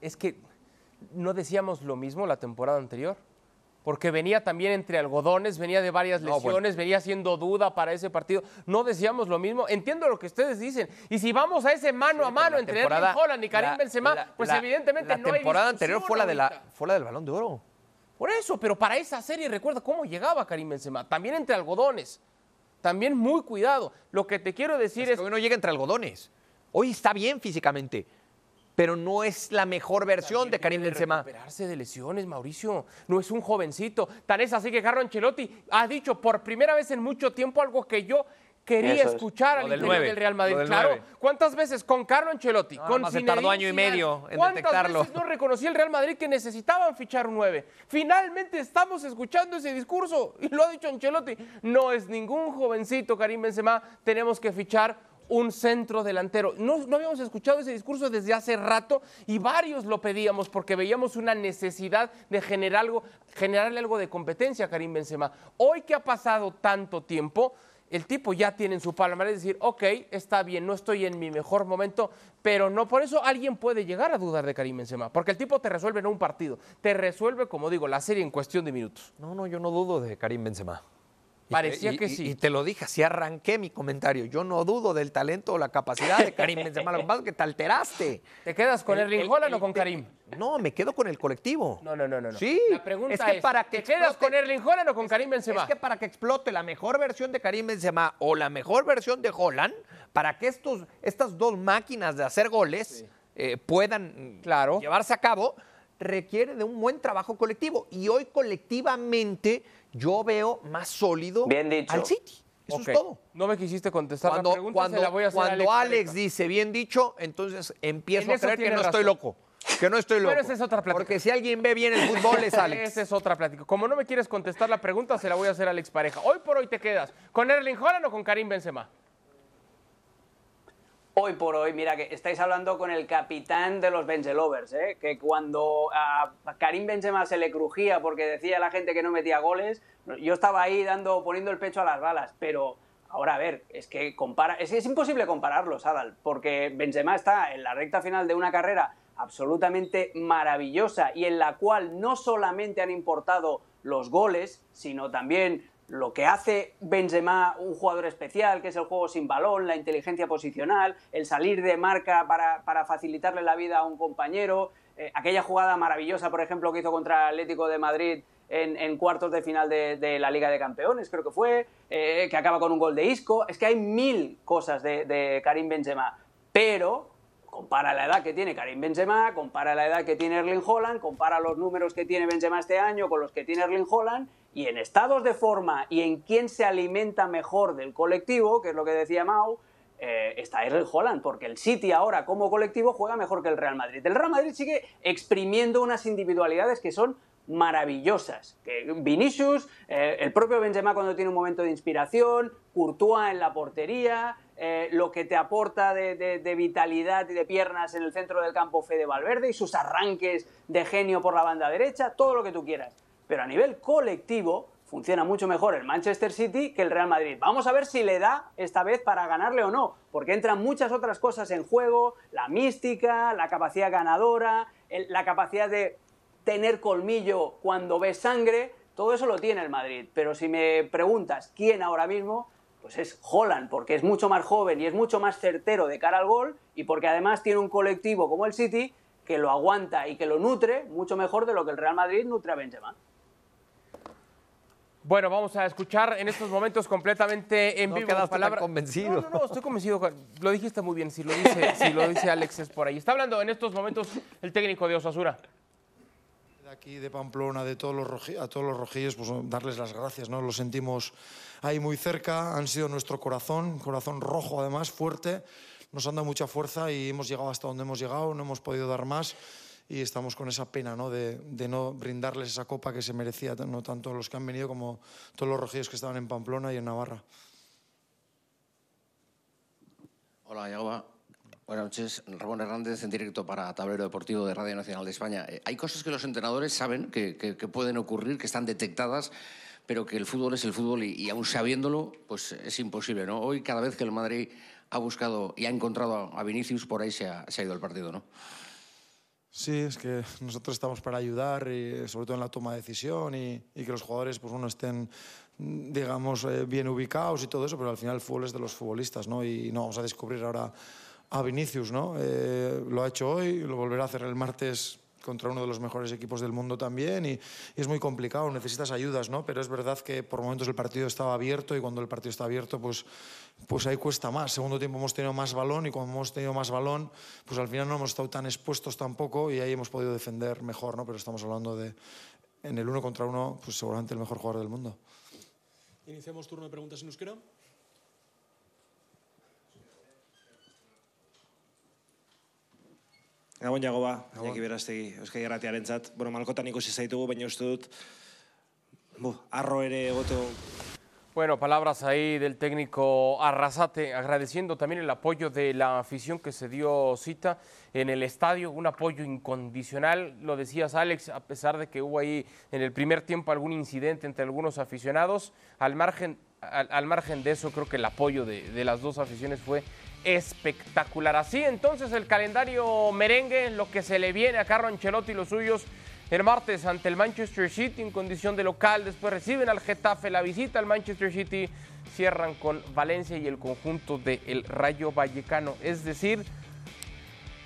Es que no decíamos lo mismo la temporada anterior porque venía también entre algodones, venía de varias No, lesiones, venía siendo duda para ese partido. No decíamos lo mismo. Entiendo lo que ustedes dicen. Y si vamos a ese mano a mano La entre Erling Haaland y Karim la- Benzema, la- pues la- evidentemente la no hay temporada anterior fue la, de la, fue la del Balón de Oro. Por eso, pero para esa serie recuerda cómo llegaba Karim Benzema, también entre algodones, también muy cuidado. Lo que te quiero decir Es es, que hoy no llega entre algodones. Hoy está bien físicamente, pero no es la mejor versión de Karim Benzema. recuperarse de lesiones, Mauricio. No es un jovencito. Tan es así que Carlo Ancelotti ha dicho por primera vez en mucho tiempo algo que yo quería Eso es. escuchar Lo al del interior nueve, del Real Madrid. lo del claro, nueve. ¿cuántas veces con Carlo Ancelotti, con más se Zinedine tardó año y Zidane, medio en ¿cuántas detectarlo? veces no reconocía el Real Madrid que necesitaban fichar un 9? Finalmente estamos escuchando ese discurso y lo ha dicho Ancelotti. No es ningún jovencito Karim Benzema, tenemos que fichar un centro delantero. No, no habíamos escuchado ese discurso desde hace rato y varios lo pedíamos porque veíamos una necesidad de generar algo, generarle algo de competencia a Karim Benzema. Hoy que ha pasado tanto tiempo, el tipo ya tiene en su palmarés decir, ok, está bien, no estoy en mi mejor momento, pero no por eso alguien puede llegar a dudar de Karim Benzema, porque el tipo te resuelve no un partido, te resuelve, como digo, la serie en cuestión de minutos. No, no, yo no dudo de Karim Benzema. Parecía y- que y- sí. Y te lo dije, así arranqué mi comentario. Yo no dudo del talento o la capacidad de Karim Benzema. Lo que pasa es que te alteraste. ¿Te quedas con El- Erling el- o con Karim? No, me quedo con el colectivo. No, no, no, no. Sí. La pregunta es es, que para que ¿te quedas con Erling Haaland o con Karim Benzema? Es que para que explote la mejor versión de Karim Benzema o la mejor versión de Holland, para que estos, estas dos máquinas de hacer goles eh, puedan Claro. llevarse a cabo, requiere de un buen trabajo colectivo. Y hoy colectivamente yo veo más sólido Bien dicho. al City. Eso es todo. No me quisiste contestar Cuando, la pregunta, cuando, se la voy a hacer cuando a Alex, dice bien dicho, entonces empiezo En a creer que no estoy loco. Que no estoy loco. Bueno, esa es otra plática. Porque si alguien ve bien el fútbol es Alex. Esa es otra plática. Como no me quieres contestar la pregunta, se la voy a hacer a Alex Pareja. Hoy por hoy te quedas con Erling Haaland o con Karim Benzema. Hoy por hoy, mira que estáis hablando con el capitán de los Benzelovers, ¿eh? que cuando a Karim Benzema se le crujía porque decía la gente que no metía goles, yo estaba ahí dando, poniendo el pecho a las balas, pero ahora a ver, es que compara, es, es imposible compararlos, Adal, porque Benzema está en la recta final de una carrera absolutamente maravillosa y en la cual no solamente han importado los goles, sino también lo que hace Benzema un jugador especial, que es el juego sin balón, la inteligencia posicional, el salir de marca para, para facilitarle la vida a un compañero, eh, aquella jugada maravillosa, por ejemplo, que hizo contra Atlético de Madrid en, cuartos de final de, de la Liga de Campeones, creo que fue, eh, que acaba con un gol de Isco. Es que hay mil cosas de, de Karim Benzema, pero compara la edad que tiene Karim Benzema, compara la edad que tiene Erling Haaland, compara los números que tiene Benzema este año con los que tiene Erling Haaland y en estados de forma y en quién se alimenta mejor del colectivo, que es lo que decía Mau, eh, está Erling Haaland, porque el City ahora como colectivo juega mejor que el Real Madrid. El Real Madrid sigue exprimiendo unas individualidades que son maravillosas. Vinicius, eh, el propio Benzema cuando tiene un momento de inspiración, Courtois en la portería, eh, lo que te aporta de, vitalidad y de piernas en el centro del campo Fede Valverde y sus arranques de genio por la banda derecha, todo lo que tú quieras. Pero a nivel colectivo funciona mucho mejor el Manchester City que el Real Madrid. Vamos a ver si le da esta vez para ganarle o no, porque entran muchas otras cosas en juego, la mística, la capacidad ganadora, la capacidad de tener colmillo cuando ves sangre, todo eso lo tiene el Madrid. Pero si me preguntas quién ahora mismo, pues es Holland, porque es mucho más joven y es mucho más certero de cara al gol y porque además tiene un colectivo como el City que lo aguanta y que lo nutre mucho mejor de lo que el Real Madrid nutre a Benzema. Bueno, vamos a escuchar en estos momentos completamente en No vivo quedaste tan palabra. convencido. No, no, no, estoy convencido. Lo dijiste muy bien. Si lo dice, si lo dice Alex es por ahí. Está hablando en estos momentos el técnico de Osasuna. Aquí de Pamplona, de todos los a todos los rojillos, pues darles las gracias, ¿no? Lo sentimos ahí muy cerca, han sido nuestro corazón, corazón rojo además, fuerte, nos han dado mucha fuerza y hemos llegado hasta donde hemos llegado, no hemos podido dar más y estamos con esa pena, ¿no? De, de no brindarles esa copa que se merecía, no tanto los que han venido como todos los rojillos que estaban en Pamplona y en Navarra. Hola, Yagoba. Buenas noches. Ramón Hernández en directo para Tablero Deportivo de Radio Nacional de España. Eh, hay cosas que los entrenadores saben que, que- que pueden ocurrir, que están detectadas, pero que el fútbol es el fútbol y, y aún sabiéndolo, pues es imposible, ¿no? Hoy, cada vez que el Madrid ha buscado y ha encontrado a, Vinicius, por ahí se ha, se ha ido el partido, ¿no? Sí, es que nosotros estamos para ayudar, y sobre todo en la toma de decisión y, y que los jugadores pues, bueno, estén, digamos, eh, bien ubicados y todo eso, pero al final el fútbol es de los futbolistas, ¿no? Y no vamos a descubrir ahora a Vinicius, ¿no? Eh, lo ha hecho hoy, lo volverá a hacer el martes contra uno de los mejores equipos del mundo también y, es muy complicado, necesitas ayudas, ¿no? Pero es verdad que por momentos el partido estaba abierto y cuando el partido está abierto, pues, pues ahí cuesta más. Segundo tiempo hemos tenido más balón y cuando hemos tenido más balón, pues al final no hemos estado tan expuestos tampoco y ahí hemos podido defender mejor, ¿no? Pero estamos hablando de, en el uno contra uno, pues seguramente el mejor jugador del mundo. Iniciamos turno de preguntas en euskera. Gabon Jagoba, Iñaki Berastegi, Euskadi Irratiarentzat. Bueno, malkotan ikusi zaitugu, baina uste dut, bu, arro ere egoto Bueno, palabras ahí del técnico Arrasate, agradeciendo también el apoyo de la afición que se dio cita en el estadio, un apoyo incondicional, lo decías Alex, a pesar de que hubo ahí en el primer tiempo algún incidente entre algunos aficionados, al margen, al, al margen de eso creo que el apoyo de, de las dos aficiones fue espectacular. Así entonces el calendario merengue, lo que se le viene a Carlo Ancelotti y los suyos el martes ante el Manchester City en condición de local, después reciben al Getafe la visita al Manchester City, cierran con Valencia y el conjunto del Rayo Vallecano. Es decir,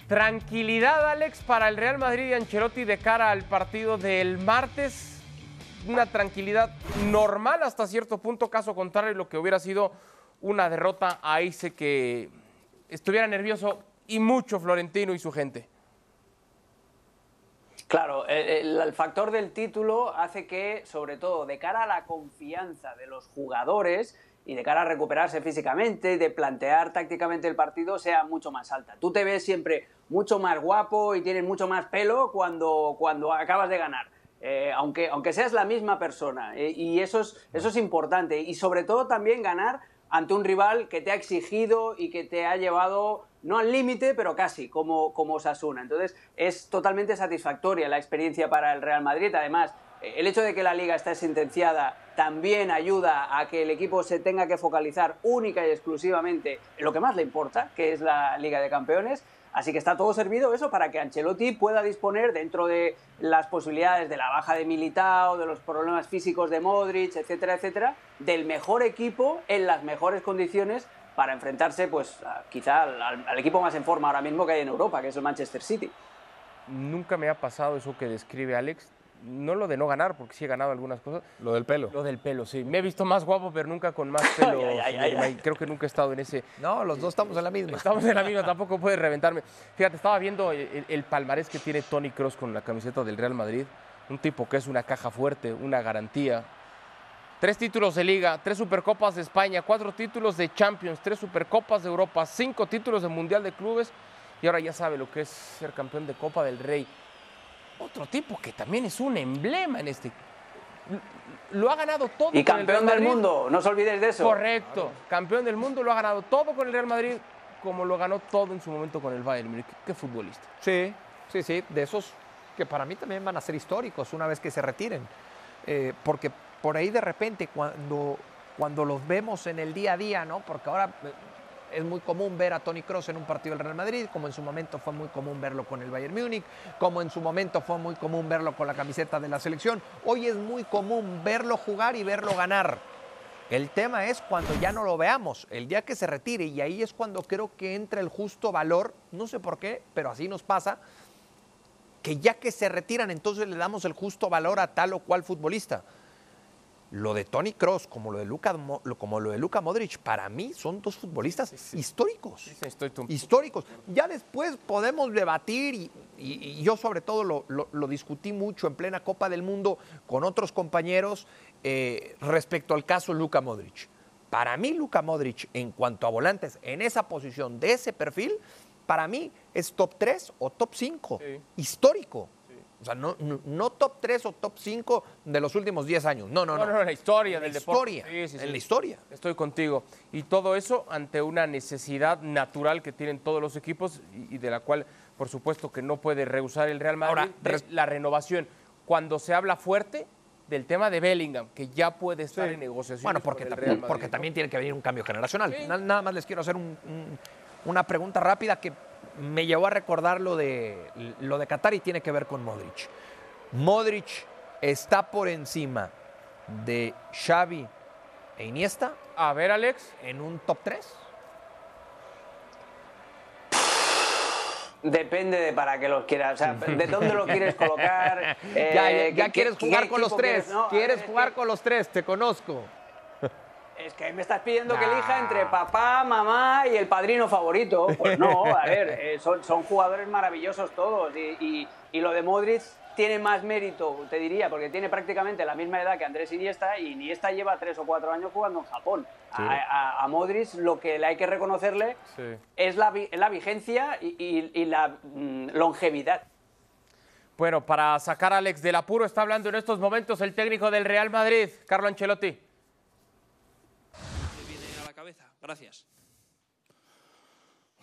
tranquilidad Alex para el Real Madrid y Ancelotti de cara al partido del martes. Una tranquilidad normal hasta cierto punto, caso contrario lo que hubiera sido una derrota, ahí sé que estuviera nervioso y mucho Florentino y su gente. Claro, el, el, factor del título hace que, sobre todo, de cara a la confianza de los jugadores y de cara a recuperarse físicamente, de plantear tácticamente el partido, sea mucho más alta. Tú te ves siempre mucho más guapo y tienes mucho más pelo cuando, cuando acabas de ganar. Eh, aunque, aunque seas la misma persona. Eh, y eso es, eso es importante. Y sobre todo también ganar ante un rival que te ha exigido y que te ha llevado no al límite, pero casi, como, como Sasuna. Entonces, es totalmente satisfactoria la experiencia para el Real Madrid. Además, el hecho de que la liga esté sentenciada también ayuda a que el equipo se tenga que focalizar única y exclusivamente en lo que más le importa, que es la Liga de Campeones. Así que está todo servido eso para que Ancelotti pueda disponer dentro de las posibilidades de la baja de Militao, de los problemas físicos de Modric, etcétera, etcétera, del mejor equipo en las mejores condiciones para enfrentarse, pues, quizá al, al, equipo más en forma ahora mismo que hay en Europa, que es el Manchester City. Nunca me ha pasado eso que describe Alex. No lo de no ganar, porque sí he ganado algunas cosas. Lo del pelo. Lo del pelo, sí. Me he visto más guapo, pero nunca con más pelo. ay, ay, ay, Creo que nunca he estado en ese. No, los dos estamos en la misma. Estamos en la misma, tampoco puedes reventarme. Fíjate, estaba viendo el, el palmarés que tiene Tony Cross con la camiseta del Real Madrid. Un tipo que es una caja fuerte, una garantía, Tres títulos de liga, tres supercopas de España, cuatro títulos de Champions, tres supercopas de Europa, cinco títulos de Mundial de Clubes y ahora ya sabe lo que es ser campeón de Copa del Rey. Otro tipo que también es un emblema en este. Lo ha ganado todo. Y campeón del mundo, no os olvidéis de eso. Correcto, claro. campeón del mundo, lo ha ganado todo con el Real Madrid, como lo ganó todo en su momento con el Bayern Múnich. Qué futbolista. Sí, sí, sí, de esos que para mí también van a ser históricos una vez que se retiren. Eh, porque por ahí de repente cuando, cuando los vemos en el día a día, ¿no? Porque ahora es muy común ver a Tony Cross en un partido del Real Madrid, como en su momento fue muy común verlo con el Bayern Múnich, como en su momento fue muy común verlo con la camiseta de la selección. Hoy es muy común verlo jugar y verlo ganar. El tema es cuando ya no lo veamos, el día que se retire, y ahí es cuando creo que entra el justo valor, no sé por qué, pero así nos pasa, que ya que se retiran, entonces le damos el justo valor a tal o cual futbolista lo de Tony Cross como lo de Luka, como lo de Luka Modric, para mí son dos futbolistas sí, sí. históricos. Sí, estoy históricos. Ya después podemos debatir, y, y, y yo sobre todo lo, lo, lo, discutí mucho en plena Copa del Mundo con otros compañeros eh, respecto al caso Luka Modric. Para mí, Luka Modric, en cuanto a volantes, en esa posición, de ese perfil, para mí es top 3 o top 5, histórico. O sea, no, no, no, top 3 o top 5 de los últimos 10 años. No, no, no. No, no, la historia del la deporte. Historia, sí, sí, en la historia. Estoy contigo. Y todo eso ante una necesidad natural que tienen todos los equipos y, y de la cual, por supuesto, que no puede rehusar el Real Madrid. Ahora, la renovación. Cuando se habla fuerte del tema de Bellingham, que ya puede estar Sí. en negociación. Bueno, porque, también, porque también tiene que venir un cambio generacional. Sí. Nada más les quiero hacer un- un- una pregunta rápida que me llevó a recordar lo de, lo de Qatar y tiene que ver con Modric. Modric está por encima de Xavi e Iniesta. A ver, Alex. En un top 3. Depende de para qué los quieras, o sea, de dónde lo quieres colocar. ya, eh, ya qué- quieres jugar con los tres. quieres, ¿no? Quieres Es jugar con los tres, te conozco. Es que me estás pidiendo que elija entre papá, mamá y el padrino favorito. Pues no, a ver, eh, son, son jugadores maravillosos todos. Y, y- y lo de Modric tiene más mérito, te diría, porque tiene prácticamente la misma edad que Andrés Iniesta y Iniesta lleva tres o cuatro años jugando en Japón. A, a- a Modric lo que le hay que reconocerle Sí. es la, vi- la vigencia y la mm, longevidad. Bueno, para sacar a Alex del apuro está hablando en estos momentos el técnico del Real Madrid, Carlo Ancelotti. Me viene a la cabeza. Gracias.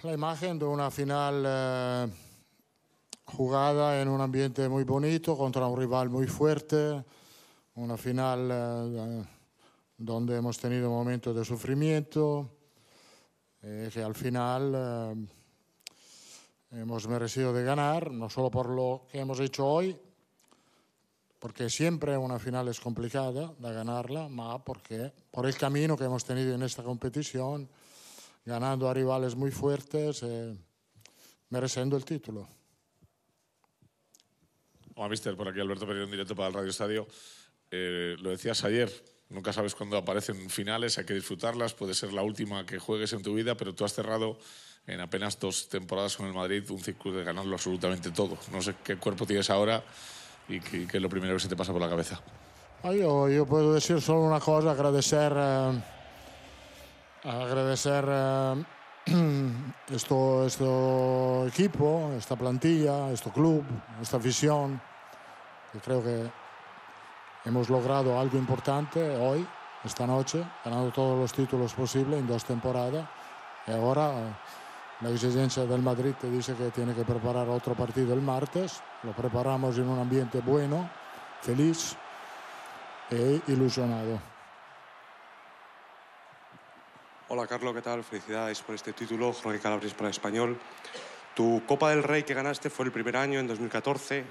La imagen de una final eh, jugada en un ambiente muy bonito contra un rival muy fuerte, una final eh, donde hemos tenido momentos de sufrimiento, eh, que al final eh, hemos merecido de ganar, no solo por lo que hemos hecho hoy, porque siempre una final es complicada de ganarla, ma porque por el camino que hemos tenido en esta competición, ganando a rivales muy fuertes, eh, mereciendo el título. Hola, mister, por aquí Alberto Pereira en directo para el Radio Estadio. Eh, lo decías ayer, nunca sabes cuándo aparecen finales, hay que disfrutarlas, puede ser la última que juegues en tu vida, pero tú has cerrado en apenas dos temporadas con el Madrid un ciclo de ganarlo absolutamente todo. No sé qué cuerpo tienes ahora y qué, es lo primero que se te pasa por la cabeza. Ah, Yo, yo puedo decir solo una cosa, agradecer, eh, agradecer eh, esto, esto equipo, esta plantilla, este club, esta afición. Y creo que hemos logrado algo importante hoy, esta noche, ganando todos los títulos posibles en dos temporadas. Y ahora la exigencia del Madrid te dice que tiene que preparar otro partido el martes. Lo preparamos en un ambiente bueno, feliz e ilusionado. Hola Carlos, ¿qué tal? Felicidades por este título, Jorge Calabres para Español. Tu Copa del Rey que ganaste fue el primer año, en 2014.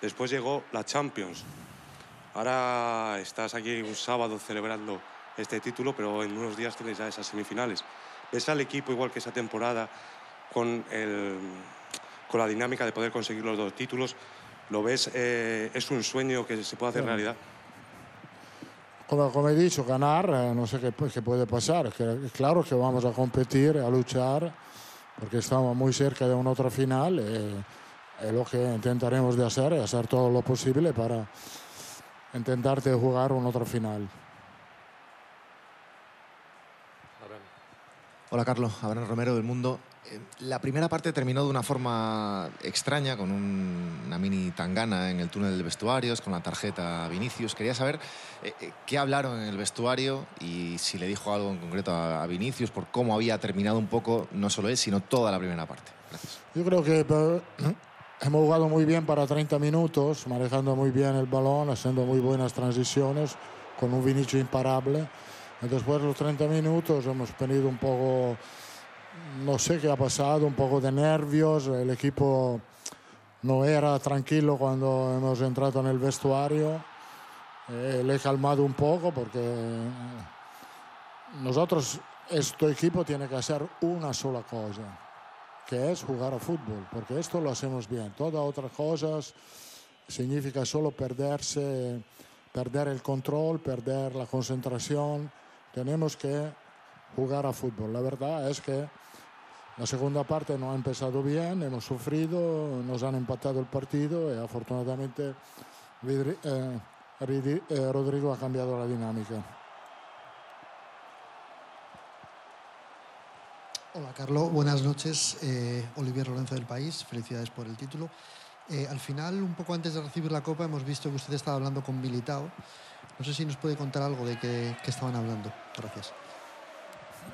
Después llegó la Champions. Ahora estás aquí un sábado celebrando este título, pero en unos días tienes ya esas semifinales. ¿Ves al equipo igual que esa temporada con, el, con la dinámica de poder conseguir los dos títulos? ¿Lo ves? eh, ¿Es un sueño que se puede hacer realidad? Como, como he dicho, ganar, eh, no sé qué, qué puede pasar. Que, claro que vamos a competir, a luchar, porque estamos muy cerca de una otra final. eh, lo que intentaremos de hacer es hacer todo lo posible para intentar de jugar una otra final. Hola Carlos, Abraham Romero del Mundo. Eh, La primera parte terminó de una forma extraña, con un- una mini tangana en el túnel de vestuarios, con la tarjeta Vinicius. Quería saber eh, eh, qué hablaron en el vestuario y si le dijo algo en concreto a, a Vinicius por cómo había terminado un poco, no solo él, sino toda la primera parte. Gracias. Yo creo que hemos jugado muy bien para 30 minutos, manejando muy bien el balón, haciendo muy buenas transiciones, con un Vinicius imparable. Después de los 30 minutos hemos tenido un poco, no sé qué ha pasado, un poco de nervios. El equipo no era tranquilo cuando hemos entrado en el vestuario. Eh, le he calmado un poco porque eh, nosotros, este equipo tiene que hacer una sola cosa que es jugar a fútbol, porque esto lo hacemos bien. Todas otras cosas significa solo perderse, perder el control, perder la concentración. Tenemos que jugar a fútbol. La verdad es que la segunda parte no ha empezado bien, hemos sufrido, nos han empatado el partido y afortunadamente eh, eh, Rodrigo ha cambiado la dinámica. Hola Carlos, buenas noches. Eh, Olivier Lorenzo del País, felicidades por el título. Al final, un poco antes de recibir la copa, hemos visto que usted estaba hablando con Militao. No sé si nos puede contar algo de qué, estaban hablando. Gracias.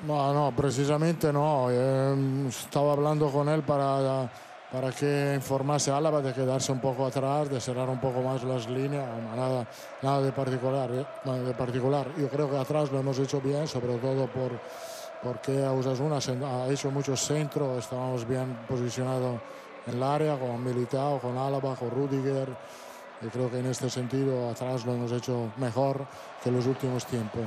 No, no, precisamente no. Eh, estaba hablando con él para, para que informase a Álava de quedarse un poco atrás, de cerrar un poco más las líneas, nada, nada de, particular, eh, de particular. Yo creo que atrás lo hemos hecho bien, sobre todo por, porque Osasuna ha hecho muchos centros, estábamos bien posicionados en el área con Militao, con Álava, con Rudiger. Y creo que en este sentido atrás lo hemos hecho mejor que en los últimos tiempos.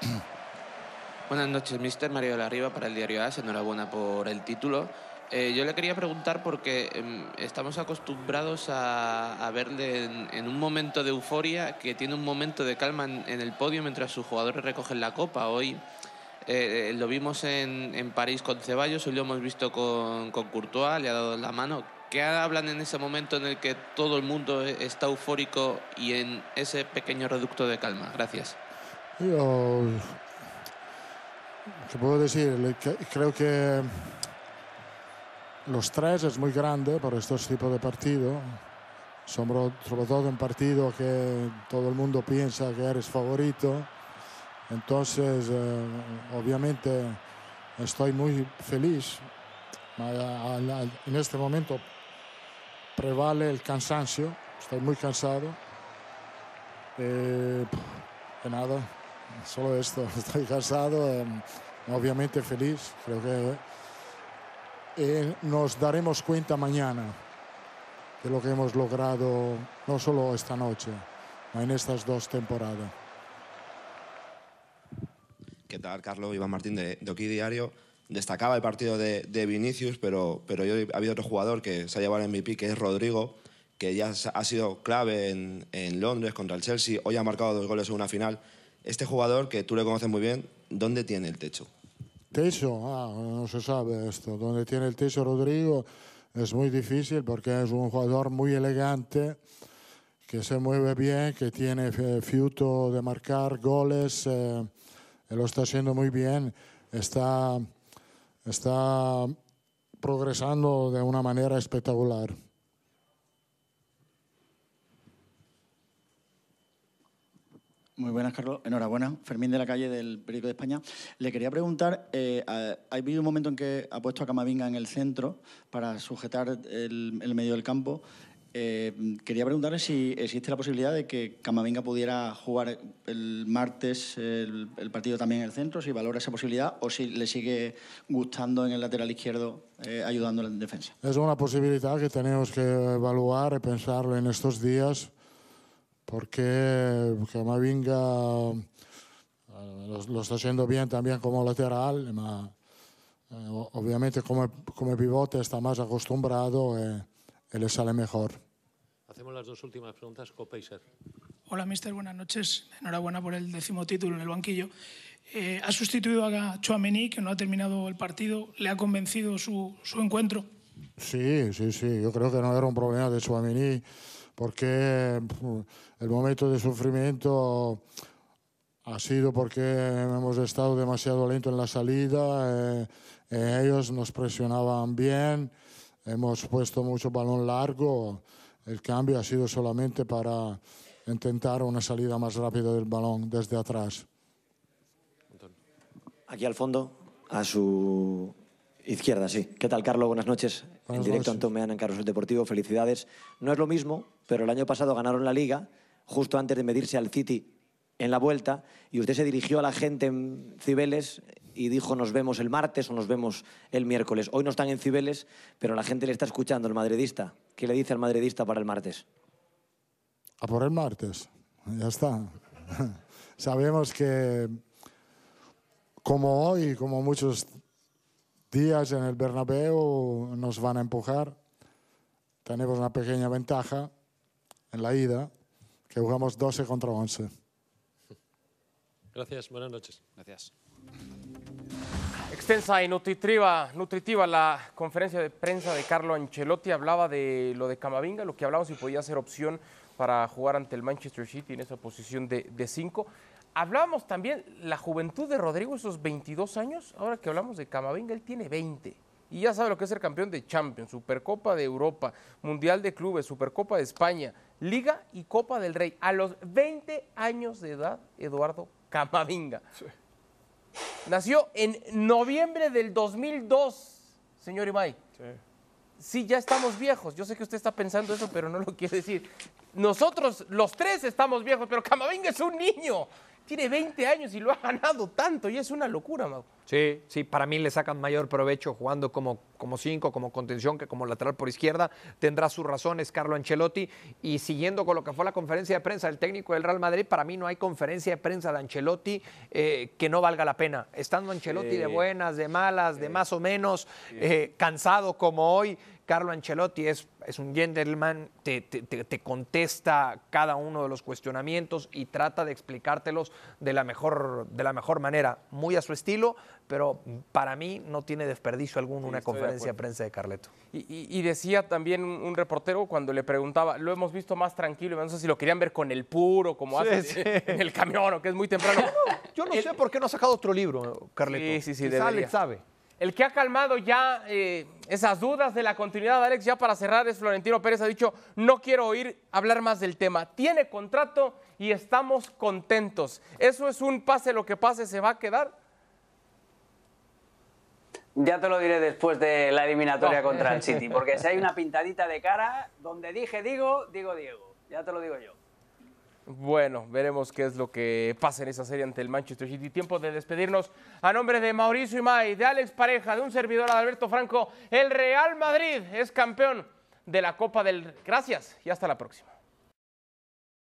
Buenas noches, mister Mario de la Riva para el diario AS. Enhorabuena por el título. Eh, yo le quería preguntar porque em, estamos acostumbrados a, verle en, un momento de euforia que tiene un momento de calma en, el podio mientras sus jugadores recogen la copa. Hoy eh, lo vimos en, París con Ceballos, hoy lo hemos visto con, con Courtois, le ha dado la mano. ¿Qué hablan en ese momento en el que todo el mundo está eufórico y en ese pequeño reducto de calma? Gracias. Yo, ¿qué puedo decir? Creo que los tres es muy grande por estos tipos de partidos. Sobre, todo en partido que todo el mundo piensa que eres favorito. Entonces, eh, obviamente, estoy muy feliz. En este momento prevale el cansancio. Estoy muy cansado. Eh, nada, solo esto. Estoy cansado. Eh, obviamente feliz. Creo que eh, nos daremos cuenta mañana de lo que hemos logrado, no solo esta noche, sino en estas dos temporadas. ¿Qué tal, Carlos? Iván Martín de, de Diario. Destacaba el partido de, de Vinicius, pero, pero yo, ha habido otro jugador que se ha llevado el MVP, que es Rodrigo, que ya ha sido clave en, en Londres contra el Chelsea. Hoy ha marcado dos goles en una final. Este jugador, que tú le conoces muy bien, ¿dónde tiene el techo? Techo, ah, no se sabe esto. Donde tiene el techo Rodrigo es muy difícil porque es un jugador muy elegante, que se mueve bien, que tiene fiuto de marcar goles, eh, lo está haciendo muy bien, está, está progresando de una manera espectacular. Muy buenas, Carlos. Enhorabuena. Fermín de la calle del Periódico de España. Le quería preguntar, eh, ha habido un momento en que ha puesto a Camavinga en el centro para sujetar el, medio del campo. Eh, quería preguntarle si existe la posibilidad de que Camavinga pudiera jugar el martes el, partido también en el centro, si valora esa posibilidad o si le sigue gustando en el lateral izquierdo eh, ayudando en defensa. Es una posibilidad que tenemos que evaluar y pensarlo en estos días porque Camavinga eh, lo, está haciendo bien también como lateral, eh, obviamente como, como pivote está más acostumbrado le sale mejor. Hacemos las dos últimas preguntas, Copeiser. Hola, mister, buenas noches. Enhorabuena por el décimo título en el banquillo. Eh, ha sustituido a Chouameni, que no ha terminado el partido. ¿Le ha convencido su, su encuentro? Sí, sí, sí. Yo creo que no era un problema de Chouameni porque el momento de sufrimiento ha sido porque hemos estado demasiado lento en la salida, eh, eh, ellos nos presionaban bien, hemos puesto mucho balón largo, el cambio ha sido solamente para intentar una salida más rápida del balón desde atrás. Aquí al fondo, a su izquierda, sí. ¿Qué tal, Carlos? Buenas noches. en directo, Antón Meana en Carlos Deportivo. Felicidades. No es lo mismo, pero el año pasado ganaron la Liga justo antes de medirse al City en la vuelta y usted se dirigió a la gente en Cibeles y dijo nos vemos el martes o nos vemos el miércoles. Hoy no están en Cibeles, pero la gente le está escuchando, el madridista. ¿Qué le dice al madridista para el martes? A por el martes, ya está. Sabemos que como hoy, como muchos días en el Bernabéu nos van a empujar, tenemos una pequeña ventaja en la ida, que jugamos 12 contra 11. Gracias, buenas noches. Gracias. Extensa y nutritiva, nutritiva la conferencia de prensa de Carlo Ancelotti. Hablaba de lo de Camavinga, lo que hablamos si podía ser opción para jugar ante el Manchester City en esa posición de 5. Hablábamos también la juventud de Rodrigo, esos 22 años. Ahora que hablamos de Camavinga, él tiene 20. Y ya sabe lo que es ser campeón de Champions, Supercopa de Europa, Mundial de Clubes, Supercopa de España. Liga y Copa del Rey. A los 20 años de edad, Eduardo Camavinga. Nació en noviembre del 2002, señor Imay. Sí. sí, ya estamos viejos. Yo sé que usted está pensando eso, pero no lo quiere decir. Nosotros, los tres, estamos viejos, pero Camavinga es un niño. Tiene 20 años y lo ha ganado tanto y es una locura, Mau. Sí, sí, para mí le sacan mayor provecho jugando como, como cinco, como contención, que como lateral por izquierda. Tendrá sus razones Carlo Ancelotti. Y siguiendo con lo que fue la conferencia de prensa del técnico del Real Madrid, para mí no hay conferencia de prensa de Ancelotti eh, que no valga la pena. Estando Ancelotti Sí. de buenas, de malas, de más o menos, eh, cansado como hoy, Carlo Ancelotti es, es un gentleman, te, te- te- te contesta cada uno de los cuestionamientos y trata de explicártelos de la mejor, de la mejor manera, muy a su estilo, pero para mí no tiene desperdicio alguno una de conferencia de prensa de Carleto. Y, y- y decía también un, reportero cuando le preguntaba, lo hemos visto más tranquilo, no sé si lo querían ver con el puro, como Sí, hace sí. en el camión o que es muy temprano. Yo no sé por qué no ha sacado otro libro, Carleto. Sí, sí, sí, Quizá. Alex sabe. El que ha calmado ya eh, esas dudas de la continuidad de Alex, ya para cerrar, es Florentino Pérez. Ha dicho, no quiero oír hablar más del tema. Tiene contrato y estamos contentos. ¿Eso es un pase lo que pase, se va a quedar? Ya te lo diré después de la eliminatoria No. contra el City, porque si hay una pintadita de cara, donde dije digo, digo Diego. Ya te lo digo yo. Bueno, veremos qué es lo que pasa en esa serie ante el Manchester City. Tiempo de despedirnos. A nombre de Mauricio Imay, de Alex Pareja, de un servidor Alberto Franco, el Real Madrid es campeón de la Copa del... Gracias y hasta la próxima.